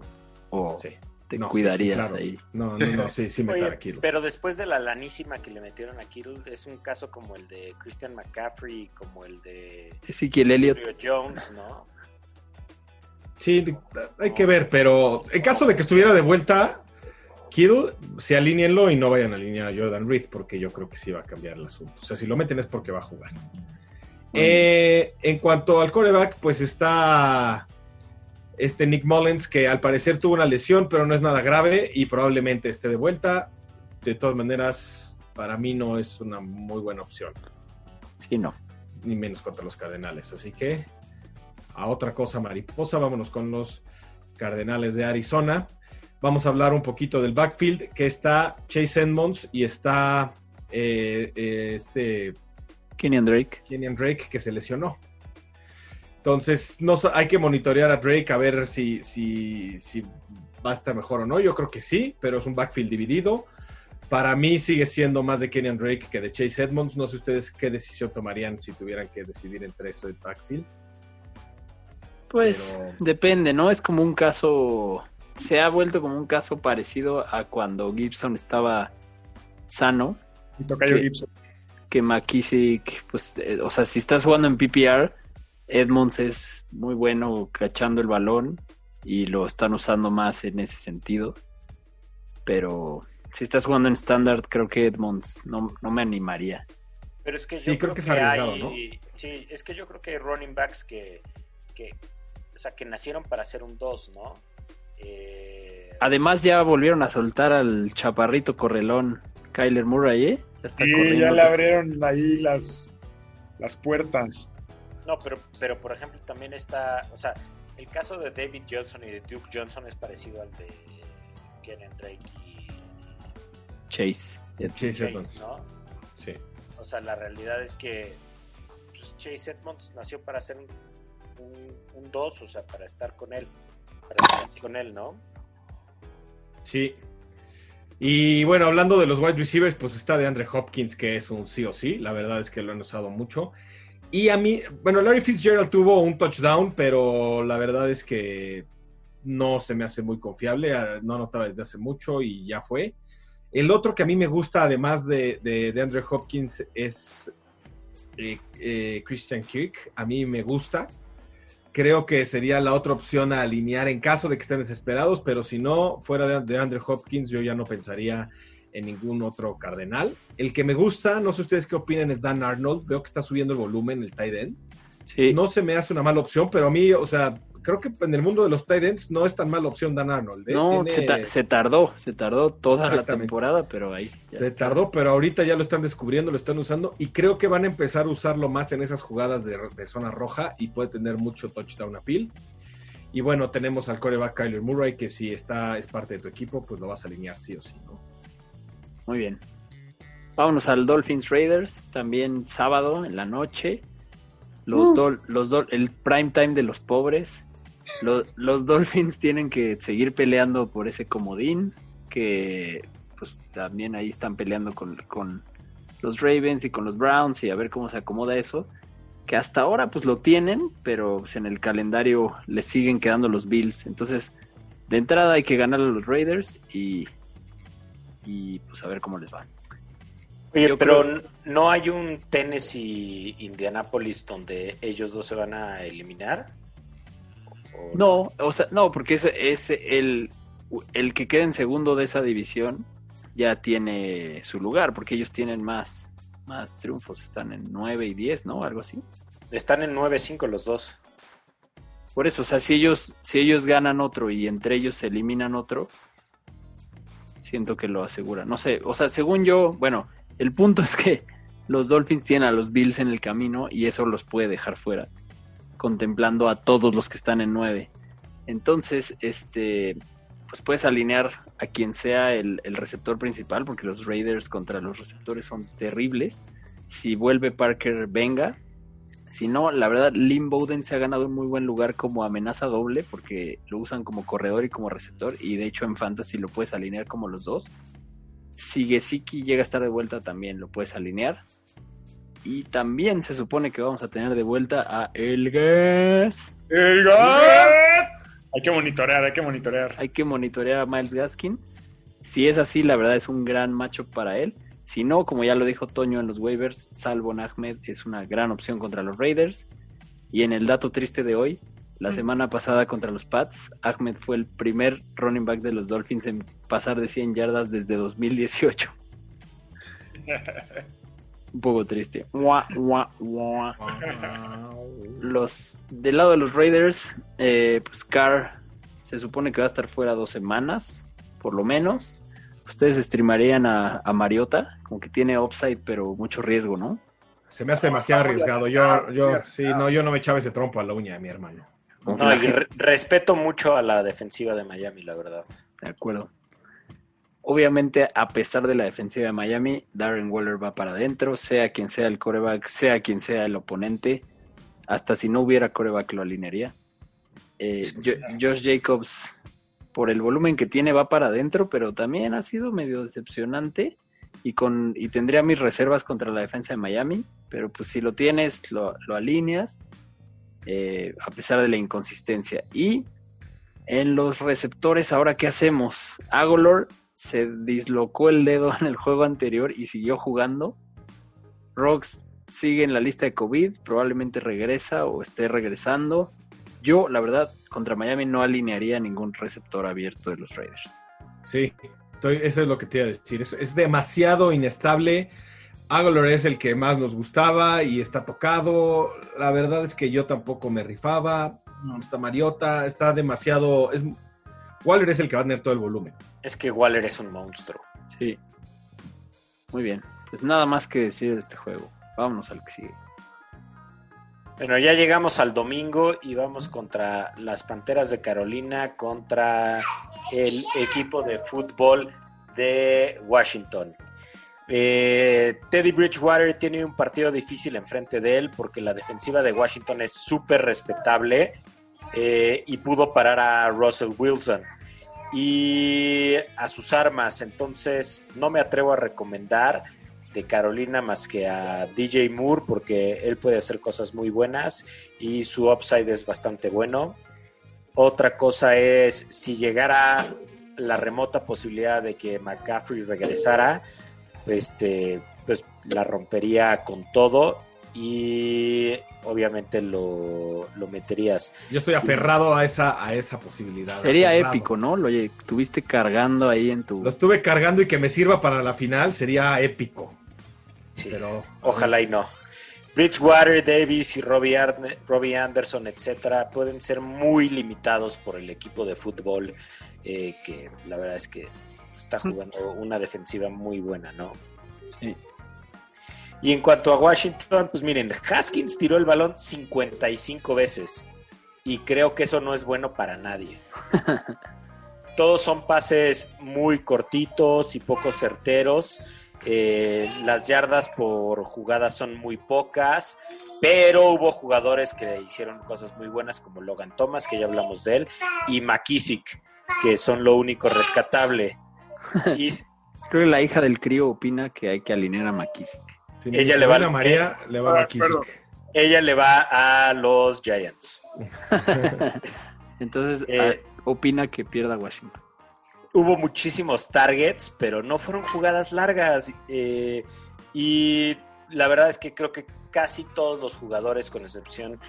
C: o
A: Sí.
C: te
A: No,
C: cuidarías
A: sí, claro.
C: ahí.
A: No, no, no, sí, sí metan
E: Oye,
A: a Kittle.
E: pero después de la lanísima que le metieron a Kittle, es un caso como el de Christian McCaffrey, como el de
C: Ezequiel Elliott.
E: Julio Jones, ¿no?
A: Sí, hay que ver, pero en caso de que estuviera de vuelta, Kittle, se alíñenlo y no vayan a alinear a Jordan Reed, porque yo creo que sí va a cambiar el asunto. O sea, si lo meten es porque va a jugar. Eh, en cuanto al coreback, pues está este Nick Mullins, que al parecer tuvo una lesión, pero no es nada grave y probablemente esté de vuelta. De todas maneras, para mí no es una muy buena opción,
C: Sí, no.
A: ni menos contra los Cardenales. Así que a otra cosa mariposa, vámonos con los Cardenales de Arizona. Vamos a hablar un poquito del backfield, que está Chase Edmonds y está eh, eh, este
C: Kenyan Drake.
A: Kenyan Drake que se lesionó. Entonces, no, hay que monitorear a Drake a ver si, si, si va a estar mejor o no. Yo creo que sí, pero es un backfield dividido. Para mí sigue siendo más de Kenyan Drake que de Chase Edmonds. No sé ustedes qué decisión tomarían si tuvieran que decidir entre eso y backfield.
C: Pues
A: Pero-
C: depende, ¿no? Es como un caso, se ha vuelto como un caso parecido a cuando Gibson estaba sano,
D: Y Tocayo
C: ¿Qué?
D: Gibson.
C: que McKissick, pues, eh, o sea, si estás jugando en PPR, Edmonds es muy bueno cachando el balón y lo están usando más en ese sentido. Pero si estás jugando en estándar, creo que Edmonds no, no me animaría.
E: Pero es que yo
A: Sí, creo
E: creo,
A: que
E: que, hay,
A: ¿no?
E: sí, es que yo creo que hay running backs que, que, o sea, que nacieron para ser un 2, ¿no? Eh,
C: Además ya volvieron a soltar al chaparrito correlón Kyler Murray, ¿eh? Ya está
D: Sí,
C: corriendo.
D: ya le abrieron ahí las, las puertas.
E: no, pero, pero por ejemplo también está, o sea, el caso de David Johnson y de Duke Johnson es parecido al de Kenan Drake y
C: Chase.
A: Chase.
E: ¿no?
A: Sí.
E: O sea, la realidad es que pues, Chase Edmonds nació para ser un 2, o sea, para estar con él, estar con él, ¿no?
A: Sí. Y bueno, hablando de los wide receivers, pues está de Andre Hopkins, que es un sí o sí. La verdad es que lo han usado mucho. Y a mí, bueno, Larry Fitzgerald tuvo un touchdown, pero la verdad es que no se me hace muy confiable. ah, No anotaba desde hace mucho y ya fue. El otro que a mí me gusta, además de, de, de Andre Hopkins, es eh, eh, Christian Kirk. A mí me gusta. Creo que sería la otra opción a alinear en caso de que estén desesperados, pero si no, fuera de, de Andre Hopkins, yo ya no pensaría en ningún otro cardenal. El que me gusta, no sé ustedes qué opinen, es Dan Arnold. Veo que está subiendo el volumen, el tight end.
C: Sí.
A: No se me hace una mala opción, pero a mí, o sea, creo que en el mundo de los tight ends no es tan mala opción Dan Arnold. ¿eh?
C: No,
A: Tiene-
C: se, ta- se tardó, se tardó toda la temporada, pero ahí ya
A: Se
C: está.
A: tardó, pero ahorita ya lo están descubriendo, lo están usando y creo que van a empezar a usarlo más en esas jugadas de, de zona roja y puede tener mucho touchdown appeal. Y bueno, tenemos al coreback Kyler Murray que si está es parte de tu equipo, pues lo vas a alinear sí o sí, ¿no?
C: Muy bien. Vámonos al Dolphins Raiders, también sábado en la noche. Los, Dol- los Dol- el prime time de los pobres. Lo- los Dolphins tienen que seguir peleando por ese comodín, que pues también ahí están peleando con, con los Ravens y con los Browns y a ver cómo se acomoda eso. Que hasta ahora pues lo tienen, pero pues, en el calendario les siguen quedando los Bills. Entonces, de entrada hay que ganar a los Raiders y, y pues a ver cómo les va.
E: Oye,
C: Yo
E: pero
C: creo-
E: no hay un Tennessee Indianapolis donde ellos dos se van a eliminar. ¿O
C: No, o sea, no, porque es, es el, el que queda en segundo de esa división ya tiene su lugar, porque ellos tienen más, más triunfos, están en 9 y 10, ¿no? Algo así.
E: Están en 9-5 los dos.
C: Por eso, o sea, si ellos, si ellos ganan otro y entre ellos se eliminan otro, siento que lo asegura. No sé, o sea, según yo, bueno, el punto es que los Dolphins tienen a los Bills en el camino y eso los puede dejar fuera, contemplando a todos los que están en 9. Entonces, este, pues puedes alinear a quien sea el, receptor principal, porque los Raiders contra los receptores son terribles. Si vuelve Parker, venga. Si no, la verdad, Lynn Bowden se ha ganado un muy buen lugar como amenaza doble, porque lo usan como corredor y como receptor, y de hecho en Fantasy lo puedes alinear como los dos. Si Gesicki llega a estar de vuelta, también lo puedes alinear. Y también se supone que vamos a tener de vuelta a El Gas.
D: ¡El gol! Hay que monitorear, hay que monitorear.
C: Hay que monitorear a Miles Gaskin. Si es así, la verdad es un gran macho para él. Si no, como ya lo dijo Toño en los waivers, Salvo Ahmed es una gran opción contra los Raiders. Y en el dato triste de hoy, la semana pasada contra los Pats, Ahmed fue el primer running back de los Dolphins en pasar de 100 yardas desde 2018. Un poco triste. Mua, mua, mua. Los del lado de los Raiders, eh, pues Carr se supone que va a estar fuera dos semanas, por lo menos. Ustedes streamarían a, a Mariota, como que tiene upside, pero mucho riesgo, ¿no?
A: Se me hace demasiado arriesgado. Yo, yo, sí, no, yo no me echaba ese trompo a la uña, mi hermano.
E: No, y re- respeto mucho a la defensiva de Miami, la verdad.
C: De acuerdo. Obviamente, a pesar de la defensiva de Miami, Darren Waller va para adentro, sea quien sea el coreback, sea quien sea el oponente. Hasta si no hubiera coreback lo alinearía. Eh, Jo- Josh Jacobs, por el volumen que tiene, va para adentro, pero también ha sido medio decepcionante. Y, con, y tendría mis reservas contra la defensa de Miami, pero pues si lo tienes, lo, lo alineas, eh, a pesar de la inconsistencia. Y en los receptores, ahora qué hacemos? Agolor se dislocó el dedo en el juego anterior y siguió jugando. Rocks sigue en la lista de COVID, probablemente regresa o esté regresando. Yo, la verdad, contra Miami no alinearía ningún receptor abierto de los Raiders.
A: Sí, eso es lo que te iba a decir. Es, es demasiado inestable. Agolor es el que más nos gustaba y está tocado. La verdad es que yo tampoco me rifaba. No está Mariota, está demasiado. Es, Waller es el que va a tener todo el volumen.
E: Es que Waller es un monstruo.
C: Sí. Muy bien. Pues nada más que decir de este juego. Vámonos al que sigue.
E: Bueno, ya llegamos al domingo y vamos contra las Panteras de Carolina, contra el equipo de fútbol de Washington. Eh, Teddy Bridgewater tiene un partido difícil enfrente de él porque la defensiva de Washington es súper respetable eh, y pudo parar a Russell Wilson y a sus armas. Entonces no me atrevo a recomendar de Carolina más que a DJ Moore porque él puede hacer cosas muy buenas y su upside es bastante bueno. Otra cosa es si llegara la remota posibilidad de que McCaffrey regresara, este, pues la rompería con todo y obviamente lo, lo meterías.
A: Yo estoy aferrado a esa, a esa posibilidad.
C: Sería
A: aferrado.
C: épico, ¿no? Lo estuviste cargando ahí en tu...
A: Lo estuve cargando y que me sirva para la final sería épico.
E: Sí.
A: Pero
E: Ojalá y no. Bridgewater, Davis y Robbie, Arne- Robbie Anderson, etcétera, pueden ser muy limitados por el equipo de fútbol, eh, que la verdad es que está jugando una defensiva muy buena, ¿no?
C: Sí.
E: Y en cuanto a Washington, pues miren, Haskins tiró el balón 55 veces. Y creo que eso no es bueno para nadie. Todos son pases muy cortitos y poco certeros. Eh, las yardas por jugada son muy pocas, pero hubo jugadores que hicieron cosas muy buenas como Logan Thomas, que ya hablamos de él, y McKissick, que son lo único rescatable. Y
C: Creo que la hija del crío opina que hay que alinear a McKissick.
A: Si
E: Ella
A: mi
E: le va-
A: sobrina María, le va a
D: Ah,
E: ella le va a los Giants.
C: Entonces,
E: Eh,
C: ah, opina que pierda Washington.
E: hubo muchísimos targets, pero no fueron jugadas largas. eh, y la verdad es que creo que casi todos los jugadores, con excepción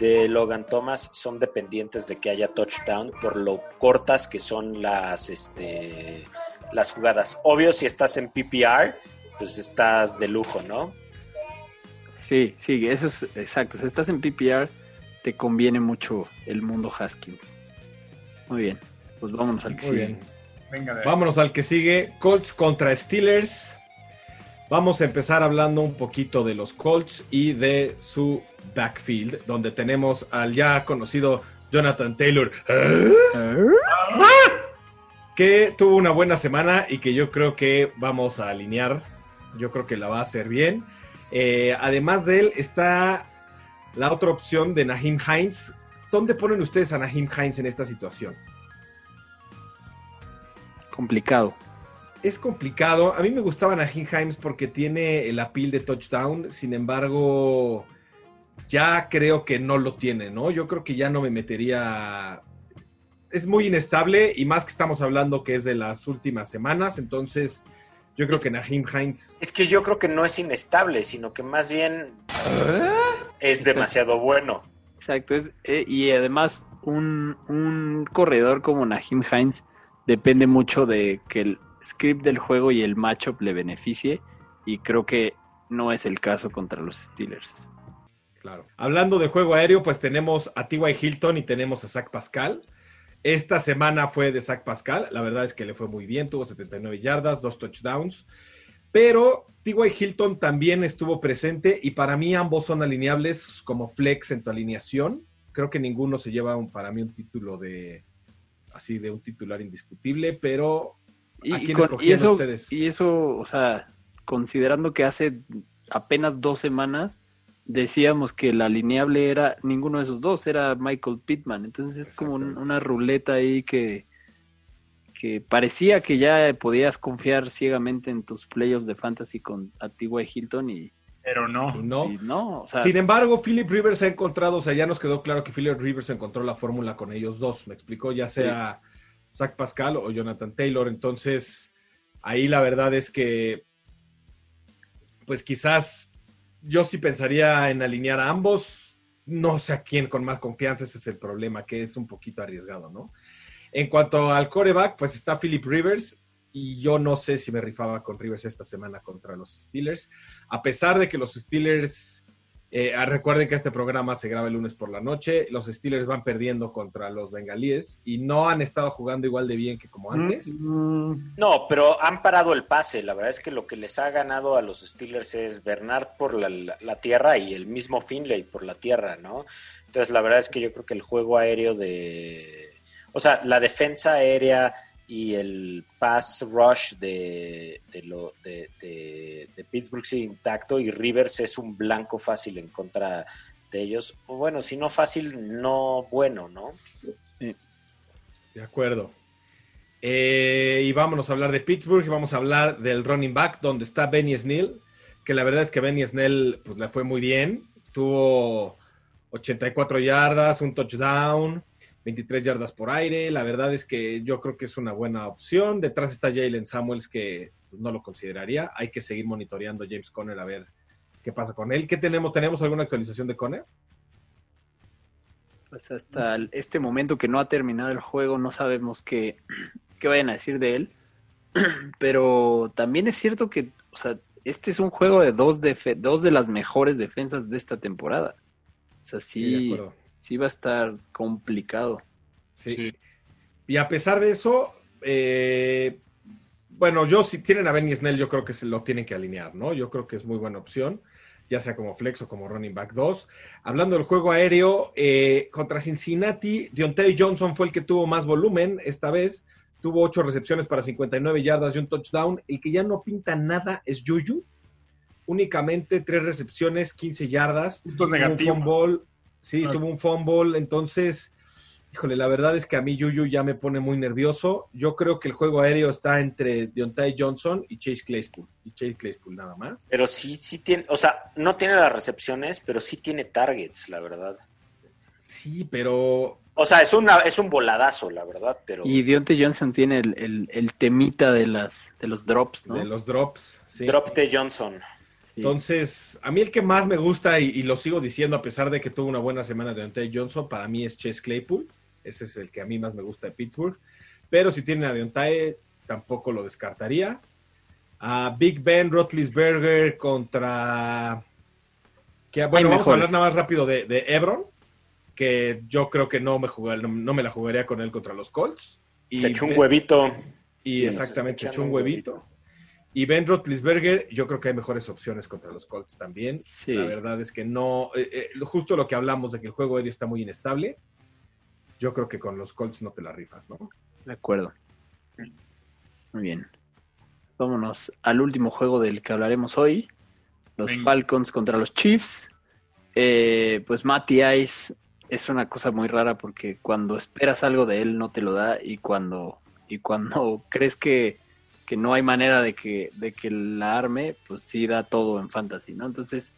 E: de Logan Thomas, son dependientes de que haya touchdown por lo cortas que son las, este, las jugadas. Obvio, si estás en PPR, pues estás de lujo, ¿no?
C: Sí, sí, eso es exacto. Si estás en PPR, te conviene mucho el mundo Haskins. Muy bien, pues vámonos al que
A: Muy
C: sigue.
A: bien.
D: Venga.
A: Vámonos al que sigue. Colts contra Steelers. Vamos a empezar hablando un poquito de los Colts y de su backfield, donde tenemos al ya conocido Jonathan Taylor, que tuvo una buena semana y que yo creo que vamos a alinear. Yo creo que la va a hacer bien. Eh, además de él está la otra opción de Naheem Hines. ¿Dónde ponen ustedes a Naheem Hines en esta situación?
C: Complicado.
A: Es complicado. A mí me gustaba Naheem Hines porque tiene el appeal de touchdown. Sin embargo, ya creo que no lo tiene, ¿no? Yo creo que ya no me metería. Es muy inestable y más que estamos hablando que es de las últimas semanas. Entonces, yo creo
E: Es-
A: que Naheem Hines.
E: Es que yo creo que no es inestable, sino que más bien es demasiado bueno.
C: Exacto. Es, eh, y además, un, un corredor como Naheem Hines depende mucho de que el script del juego y el matchup le beneficie. Y creo que no es el caso contra los Steelers.
A: Claro. Hablando de juego aéreo, pues tenemos a T.Y. Hilton y tenemos a Zach Pascal. Esta semana fue de Zach Pascal. La verdad es que le fue muy bien. Tuvo 79 yardas, dos touchdowns. Pero T.Y. Hilton también estuvo presente y para mí ambos son alineables como flex en tu alineación. Creo que ninguno se lleva un- para mí un título de así de un titular indiscutible, pero
C: Y,
A: ¿A
C: y
A: quién
C: con- y eso,
A: ustedes?
C: y eso, o sea, considerando que hace apenas dos semanas decíamos que la alineable era ninguno de esos dos, era Michael Pittman. Entonces es como un- una ruleta ahí que, que parecía que ya podías confiar ciegamente en tus playoffs de fantasy con a T.Y. Hilton y,
D: Pero no.
A: y no.
C: y no, o sea,
A: Sin embargo, Philip Rivers ha encontrado, o sea, ya nos quedó claro que Philip Rivers encontró la fórmula con ellos dos, me explicó, ya sea Zach Pascal o Jonathan Taylor. Entonces, ahí la verdad es que, pues quizás yo sí pensaría en alinear a ambos. No sé a quién con más confianza, ese es el problema, que es un poquito arriesgado, ¿no? En cuanto al coreback, pues está Philip Rivers. Y yo no sé si me rifaba con Rivers esta semana contra los Steelers. A pesar de que los Steelers eh, ah, recuerden que este programa se graba el lunes por la noche. Los Steelers van perdiendo contra los bengalíes y no han estado jugando igual de bien que como antes.
D: Mm,
E: No, pero han parado el pase. La verdad es que lo que les ha ganado a los Steelers es Bernard por la, la- la tierra y el mismo Finley por la tierra, ¿no? Entonces, la verdad es que yo creo que el juego aéreo de. O sea, la defensa aérea y el pass rush de, de, lo, de, de- Pittsburgh sigue intacto y Rivers es un blanco fácil en contra de ellos. Bueno, si no fácil, no bueno, ¿no?
A: De acuerdo. Eh, y vámonos a hablar de Pittsburgh y vamos a hablar del running back donde está Benny Snell, que la verdad es que Benny Snell pues, le fue muy bien. Tuvo 84 yardas, un touchdown, 23 yardas por aire. La verdad es que yo creo que es una buena opción. Detrás está Jalen Samuels, que no lo consideraría. Hay que seguir monitoreando a James Conner a ver qué pasa con él. ¿Qué tenemos? ¿Tenemos alguna actualización de Conner?
C: Pues hasta el- este momento que no ha terminado el juego, no sabemos qué, qué vayan a decir de él. Pero también es cierto que, o sea, este es un juego de dos, defe- dos de las mejores defensas de esta temporada. O sea,
A: de
C: sí,
A: acuerdo.
C: Sí va a estar complicado.
A: Sí.
D: Sí.
A: Y a pesar de eso, eh, bueno, yo si tienen a Benny Snell, yo creo que se lo tienen que alinear, ¿no? Yo creo que es muy buena opción, ya sea como flex o como running back 2. Hablando del juego aéreo, eh, contra Cincinnati, Deontay Johnson fue el que tuvo más volumen esta vez. Tuvo 8 recepciones para 59 yardas y un touchdown. El que ya no pinta nada es Juju. Únicamente 3 recepciones, 15 yardas.
D: Puntos
A: Tuvo un
D: negativos.
A: fumble. Sí,
D: Ah.
A: tuvo un fumble. Entonces, híjole, la verdad es que a mí Juju ya me pone muy nervioso. Yo creo que el juego aéreo está entre Deontay Johnson y Chase Claypool. Y Chase Claypool nada más.
E: Pero sí, sí tiene, o sea, no tiene las recepciones, pero sí tiene targets, la verdad.
A: Sí, pero
E: O sea, es, una, es un voladazo, la verdad, pero...
C: Y Deontay Johnson tiene el, el- el temita de las de los drops, ¿no?
A: de los drops. sí.
E: Drop de Johnson.
C: Sí.
A: Entonces, a mí el que más me gusta, y, y lo sigo diciendo a pesar de que tuvo una buena semana de Deontay Johnson, para mí es Chase Claypool. Ese es el que a mí más me gusta de Pittsburgh. Pero si tienen a Deontay, tampoco lo descartaría. A Big Ben Roethlisberger contra... Que, bueno, vamos a hablar nada más rápido de, de Ebron, que yo creo que no me, jugar- no, no me la jugaría con él contra los Colts. Y
E: Se echó un huevito.
A: y
E: Sí,
A: exactamente,
E: se
A: echó un huevito. Y Ben Roethlisberger, yo creo que hay mejores opciones contra los Colts también.
C: Sí.
A: La verdad es que no, eh, eh, justo lo que hablamos de que el juego aéreo está muy inestable. Yo creo que con los Colts no te la rifas, ¿no?
C: De acuerdo. Muy bien. Vámonos al último juego del que hablaremos hoy. Los
D: Venga.
C: Falcons contra los Chiefs. Eh, pues Matty Ice es una cosa muy rara porque cuando esperas algo de él no te lo da y cuando, y cuando crees que, que no hay manera de que, de que la arme, pues sí da todo en fantasy, ¿no? Entonces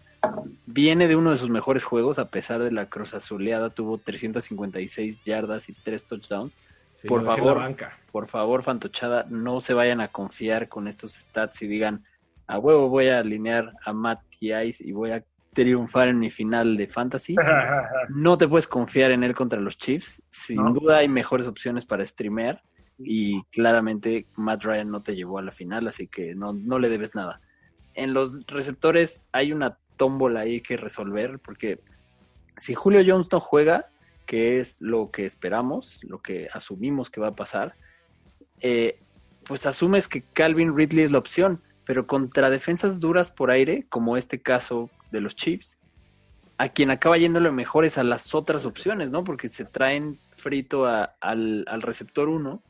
C: viene de uno de sus mejores juegos a pesar de la cruz azuleada, tuvo 356 yardas y 3 touchdowns
A: Sí,
C: Por favor. por favor, Fantochada, no se vayan a confiar con estos stats y digan, a huevo voy a alinear a Matt Ice y voy a triunfar en mi final de fantasy. No te puedes confiar en él contra los Chiefs. Sin
D: No.
C: duda hay mejores opciones para streamear y claramente Matt Ryan no te llevó a la final, así que no, no le debes nada. En los receptores hay una tómbola ahí que resolver porque si Julio Jones no juega, que es lo que esperamos, lo que asumimos que va a pasar, eh, pues asumes que Calvin Ridley es la opción, pero contra defensas duras por aire, como este caso de los Chiefs, a quien acaba yéndole mejor es a las otras opciones, ¿no? Porque se traen frito al, al receptor 1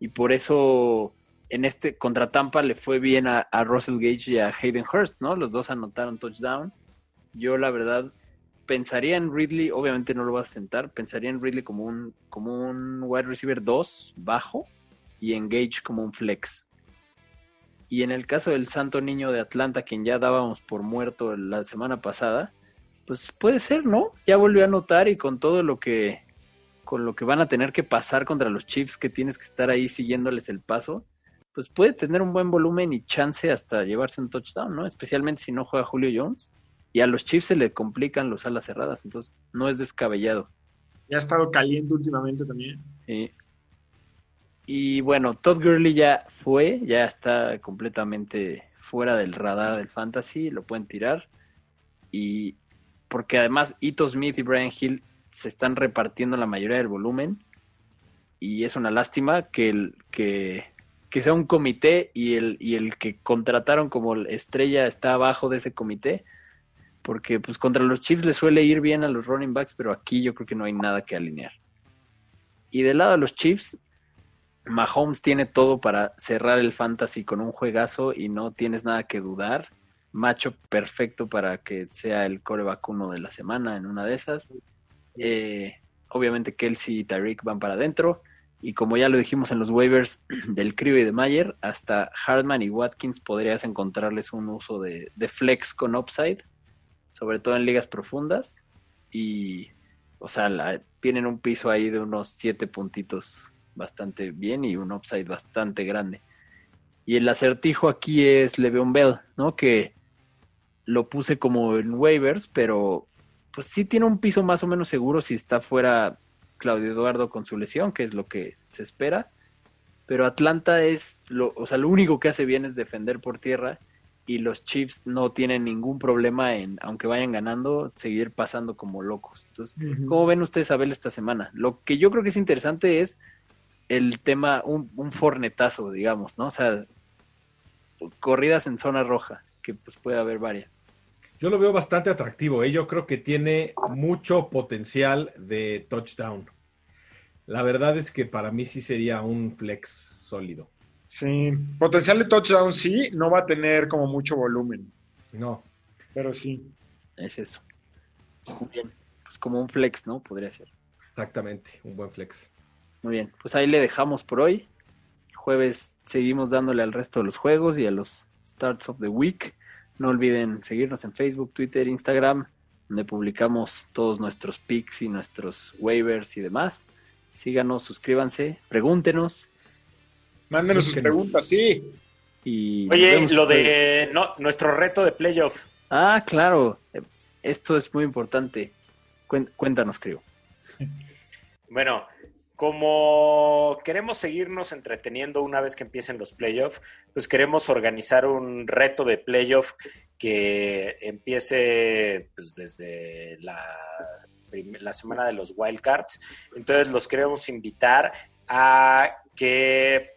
C: y por eso en este contra Tampa le fue bien a, a Russell Gage y a Hayden Hurst, ¿no? Los dos anotaron touchdown. Yo la verdad pensaría en Ridley, obviamente no lo vas a sentar, pensaría en Ridley como un, como un wide receiver 2 bajo y en Gage como un flex. Y en el caso del Santo Niño de Atlanta, quien ya dábamos por muerto la semana pasada, pues puede ser, ¿no? Ya volvió a anotar y con todo lo que con lo que van a tener que pasar contra los Chiefs, que tienes que estar ahí siguiéndoles el paso, pues puede tener un buen volumen y chance hasta llevarse un touchdown, ¿no? Especialmente si no juega Julio Jones. Y a los Chiefs se le complican los alas cerradas, entonces no es descabellado.
D: Ya ha estado caliente últimamente también.
C: Sí. Y bueno, Todd Gurley ya fue, ya está completamente fuera del radar del fantasy, lo pueden tirar. Y porque además Ito Smith y Brian Hill se están repartiendo la mayoría del volumen. Y es una lástima que, el, que, que sea un comité y el, y el que contrataron como estrella está abajo de ese comité. Porque pues contra los Chiefs le suele ir bien a los running backs, pero aquí yo creo que no hay nada que alinear. Y del lado de los Chiefs, Mahomes tiene todo para cerrar el fantasy con un juegazo y no tienes nada que dudar. Macho perfecto para que sea el coreback uno de la semana en una de esas. Eh, obviamente Kelsey y Tyreek van para adentro. Y como ya lo dijimos en los waivers del Crio y de Mayer, hasta Hartman y Watkins podrías encontrarles un uso de, de flex con upside, sobre todo en ligas profundas. Y, o sea, tienen un piso ahí de unos siete puntitos bastante bien y un upside bastante grande. Y el acertijo aquí es Le'Veon Bell, ¿no? Que lo puse como en waivers, pero pues sí tiene un piso más o menos seguro si está fuera Claudio Eduardo con su lesión, que es lo que se espera. Pero Atlanta es, lo, o sea, lo único que hace bien es defender por tierra y los Chiefs no tienen ningún problema en, aunque vayan ganando, seguir pasando como locos. Entonces, ¿cómo ven ustedes a Bell esta semana? Lo que yo creo que es interesante es el tema, un, un fornetazo, digamos, ¿no? O sea, corridas en zona roja, que pues puede haber varias.
A: Yo lo veo bastante atractivo. ¿eh? Yo creo que tiene mucho potencial de touchdown. la verdad es que para mí sí sería un flex sólido.
D: Sí, potencial de touchdown sí, no va a tener como mucho volumen,
A: No,
D: pero sí.
C: Es eso. Muy bien. Pues como un flex, ¿no? Podría ser.
A: exactamente, un buen flex.
C: Muy bien. Pues ahí le dejamos por hoy. Jueves seguimos dándole al resto de los juegos y a los starts of the week. No olviden seguirnos en Facebook, Twitter, Instagram, donde publicamos todos nuestros picks y nuestros waivers y demás. Síganos, suscríbanse, pregúntenos
D: Mándenos sus preguntas, sí.
C: y
E: Oye, lo de no, nuestro reto de playoff.
C: Ah, claro. Esto es muy importante. Cuéntanos, creo.
E: Bueno, como queremos seguirnos entreteniendo una vez que empiecen los playoffs, pues queremos organizar un reto de playoff que empiece pues, desde la, semana de los wildcards. Entonces los queremos invitar a que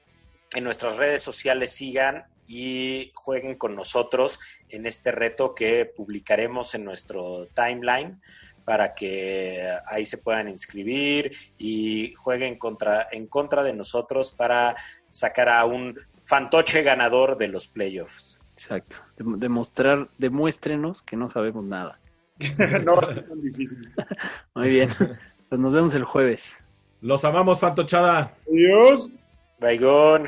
E: en nuestras redes sociales sigan y jueguen con nosotros en este reto que publicaremos en nuestro timeline para que ahí se puedan inscribir y jueguen contra, en contra de nosotros para sacar a un fantoche ganador de los playoffs.
C: Exacto. Dem- Demostrar, demuéstrenos que no sabemos nada.
D: no va a ser tan difícil.
C: Muy bien. Pues nos vemos el jueves.
A: Los amamos, Fantochada.
D: Adiós.
E: Baigón.